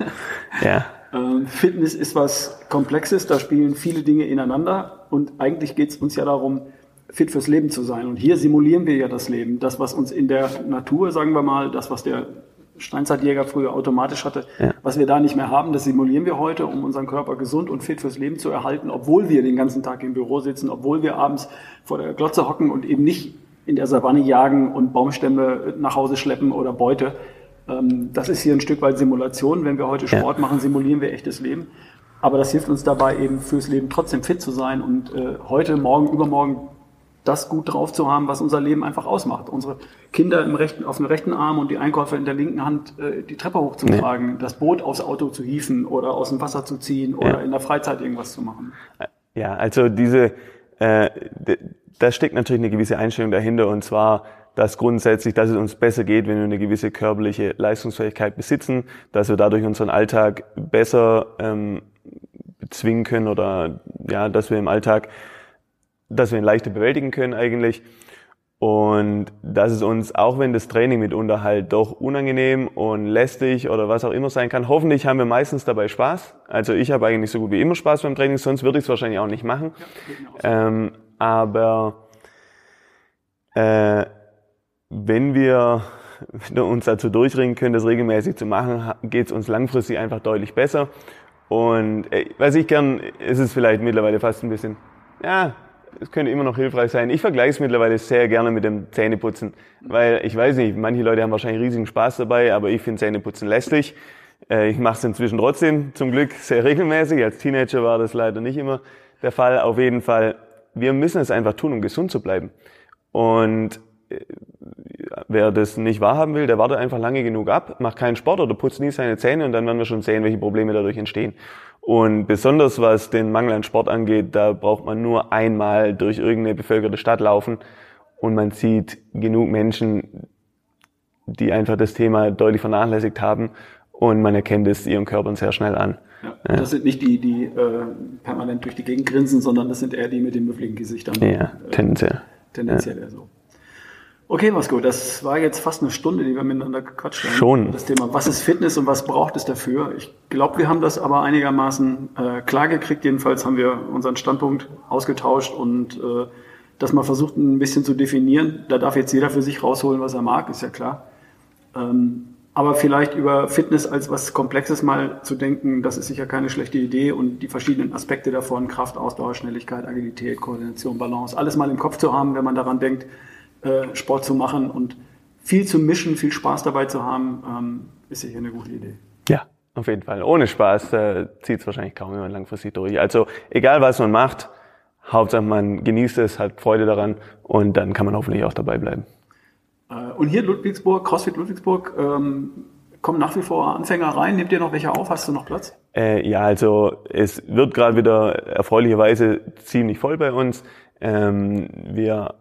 ja. Ähm, Fitness ist was Komplexes, da spielen viele Dinge ineinander und eigentlich geht es uns ja darum, fit fürs Leben zu sein. Und hier simulieren wir ja das Leben. Das, was uns in der Natur, sagen wir mal, das, was der Steinzeitjäger früher automatisch hatte, ja. was wir da nicht mehr haben, das simulieren wir heute, um unseren Körper gesund und fit fürs Leben zu erhalten, obwohl wir den ganzen Tag im Büro sitzen, obwohl wir abends vor der Glotze hocken und eben nicht in der Savanne jagen und Baumstämme nach Hause schleppen oder Beute. Ähm, das ist hier ein Stück weit Simulation. Wenn wir heute Sport machen, simulieren wir echtes Leben. Aber das hilft uns dabei, eben fürs Leben trotzdem fit zu sein und äh, heute, morgen, übermorgen das gut drauf zu haben, was unser Leben einfach ausmacht. Unsere Kinder im rechten, auf dem rechten Arm und die Einkäufer in der linken Hand äh, die Treppe hochzutragen, nee. das Boot aufs Auto zu hieven oder aus dem Wasser zu ziehen oder ja. in der Freizeit irgendwas zu machen. Ja, also diese, äh, da steckt natürlich eine gewisse Einstellung dahinter und zwar, dass grundsätzlich, dass es uns besser geht, wenn wir eine gewisse körperliche Leistungsfähigkeit besitzen, dass wir dadurch unseren Alltag besser ähm, bezwingen können oder ja, dass wir im Alltag dass wir ihn leichter bewältigen können eigentlich. Und dass es uns, auch wenn das Training mitunter halt doch unangenehm und lästig oder was auch immer sein kann, hoffentlich haben wir meistens dabei Spaß. Also ich habe eigentlich so gut wie immer Spaß beim Training, sonst würde ich es wahrscheinlich auch nicht machen. Ja, ähm, aber äh, wenn wir uns dazu durchringen können, das regelmäßig zu machen, geht es uns langfristig einfach deutlich besser. Und äh, was ich gern, ist es vielleicht mittlerweile fast ein bisschen, ja, es könnte immer noch hilfreich sein. Ich vergleiche es mittlerweile sehr gerne mit dem Zähneputzen, weil ich weiß nicht, manche Leute haben wahrscheinlich riesigen Spaß dabei, aber ich finde Zähneputzen lästig. Äh, ich mache es inzwischen trotzdem zum Glück sehr regelmäßig. Als Teenager war das leider nicht immer der Fall. Auf jeden Fall, wir müssen es einfach tun, um gesund zu bleiben. Und äh, wer das nicht wahrhaben will, der wartet einfach lange genug ab, macht keinen Sport oder putzt nie seine Zähne und dann werden wir schon sehen, welche Probleme dadurch entstehen. Und besonders was den Mangel an Sport angeht, da braucht man nur einmal durch irgendeine bevölkerte Stadt laufen und man sieht genug Menschen, die einfach das Thema deutlich vernachlässigt haben und man erkennt es ihren Körpern sehr schnell an. Ja, ja. Das sind nicht die, die äh, permanent durch die Gegend grinsen, sondern das sind eher die mit den müffligen Gesichtern. Ja, tendenziell. Äh, tendenziell ja. eher so. Okay, Vasco, das war jetzt fast eine Stunde, die wir miteinander gequatscht haben. Schon. Das Thema, was ist Fitness und was braucht es dafür? Ich glaube, wir haben das aber einigermaßen äh, klar gekriegt. Jedenfalls haben wir unseren Standpunkt ausgetauscht und äh, das mal versucht ein bisschen zu definieren. Da darf jetzt jeder für sich rausholen, was er mag, ist ja klar. Ähm, aber vielleicht über Fitness als was Komplexes mal zu denken, das ist sicher keine schlechte Idee und die verschiedenen Aspekte davon, Kraft, Ausdauer, Schnelligkeit, Agilität, Koordination, Balance, alles mal im Kopf zu haben, wenn man daran denkt, äh, Sport zu machen und viel zu mischen, viel Spaß dabei zu haben, ähm, ist sicher eine gute Idee. Ja, auf jeden Fall. Ohne Spaß äh, zieht es wahrscheinlich kaum jemand langfristig durch. Also egal was man macht, Hauptsache man genießt es, hat Freude daran und dann kann man hoffentlich auch dabei bleiben. Äh, und hier Ludwigsburg, CrossFit Ludwigsburg, ähm, kommen nach wie vor Anfänger rein. Nehmt ihr noch welche auf? Hast du noch Platz? Äh, ja, also es wird gerade wieder erfreulicherweise ziemlich voll bei uns. Ähm, wir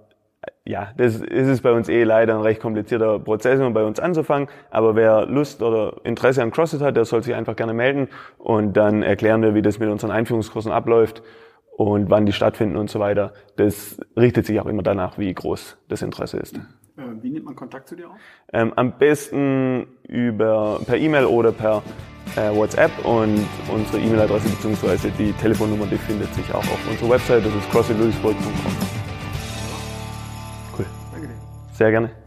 ja, das ist es bei uns eh leider ein recht komplizierter Prozess, um bei uns anzufangen. Aber wer Lust oder Interesse an CrossFit hat, der soll sich einfach gerne melden und dann erklären wir, wie das mit unseren Einführungskursen abläuft und wann die stattfinden und so weiter. Das richtet sich auch immer danach, wie groß das Interesse ist. Äh, wie nimmt man Kontakt zu dir auf? Ähm, am besten über per E-Mail oder per äh, WhatsApp und unsere E-Mail-Adresse bzw. die Telefonnummer, die findet sich auch auf unserer Website. Das ist crossfitludwigsburg.com. Sehr gerne.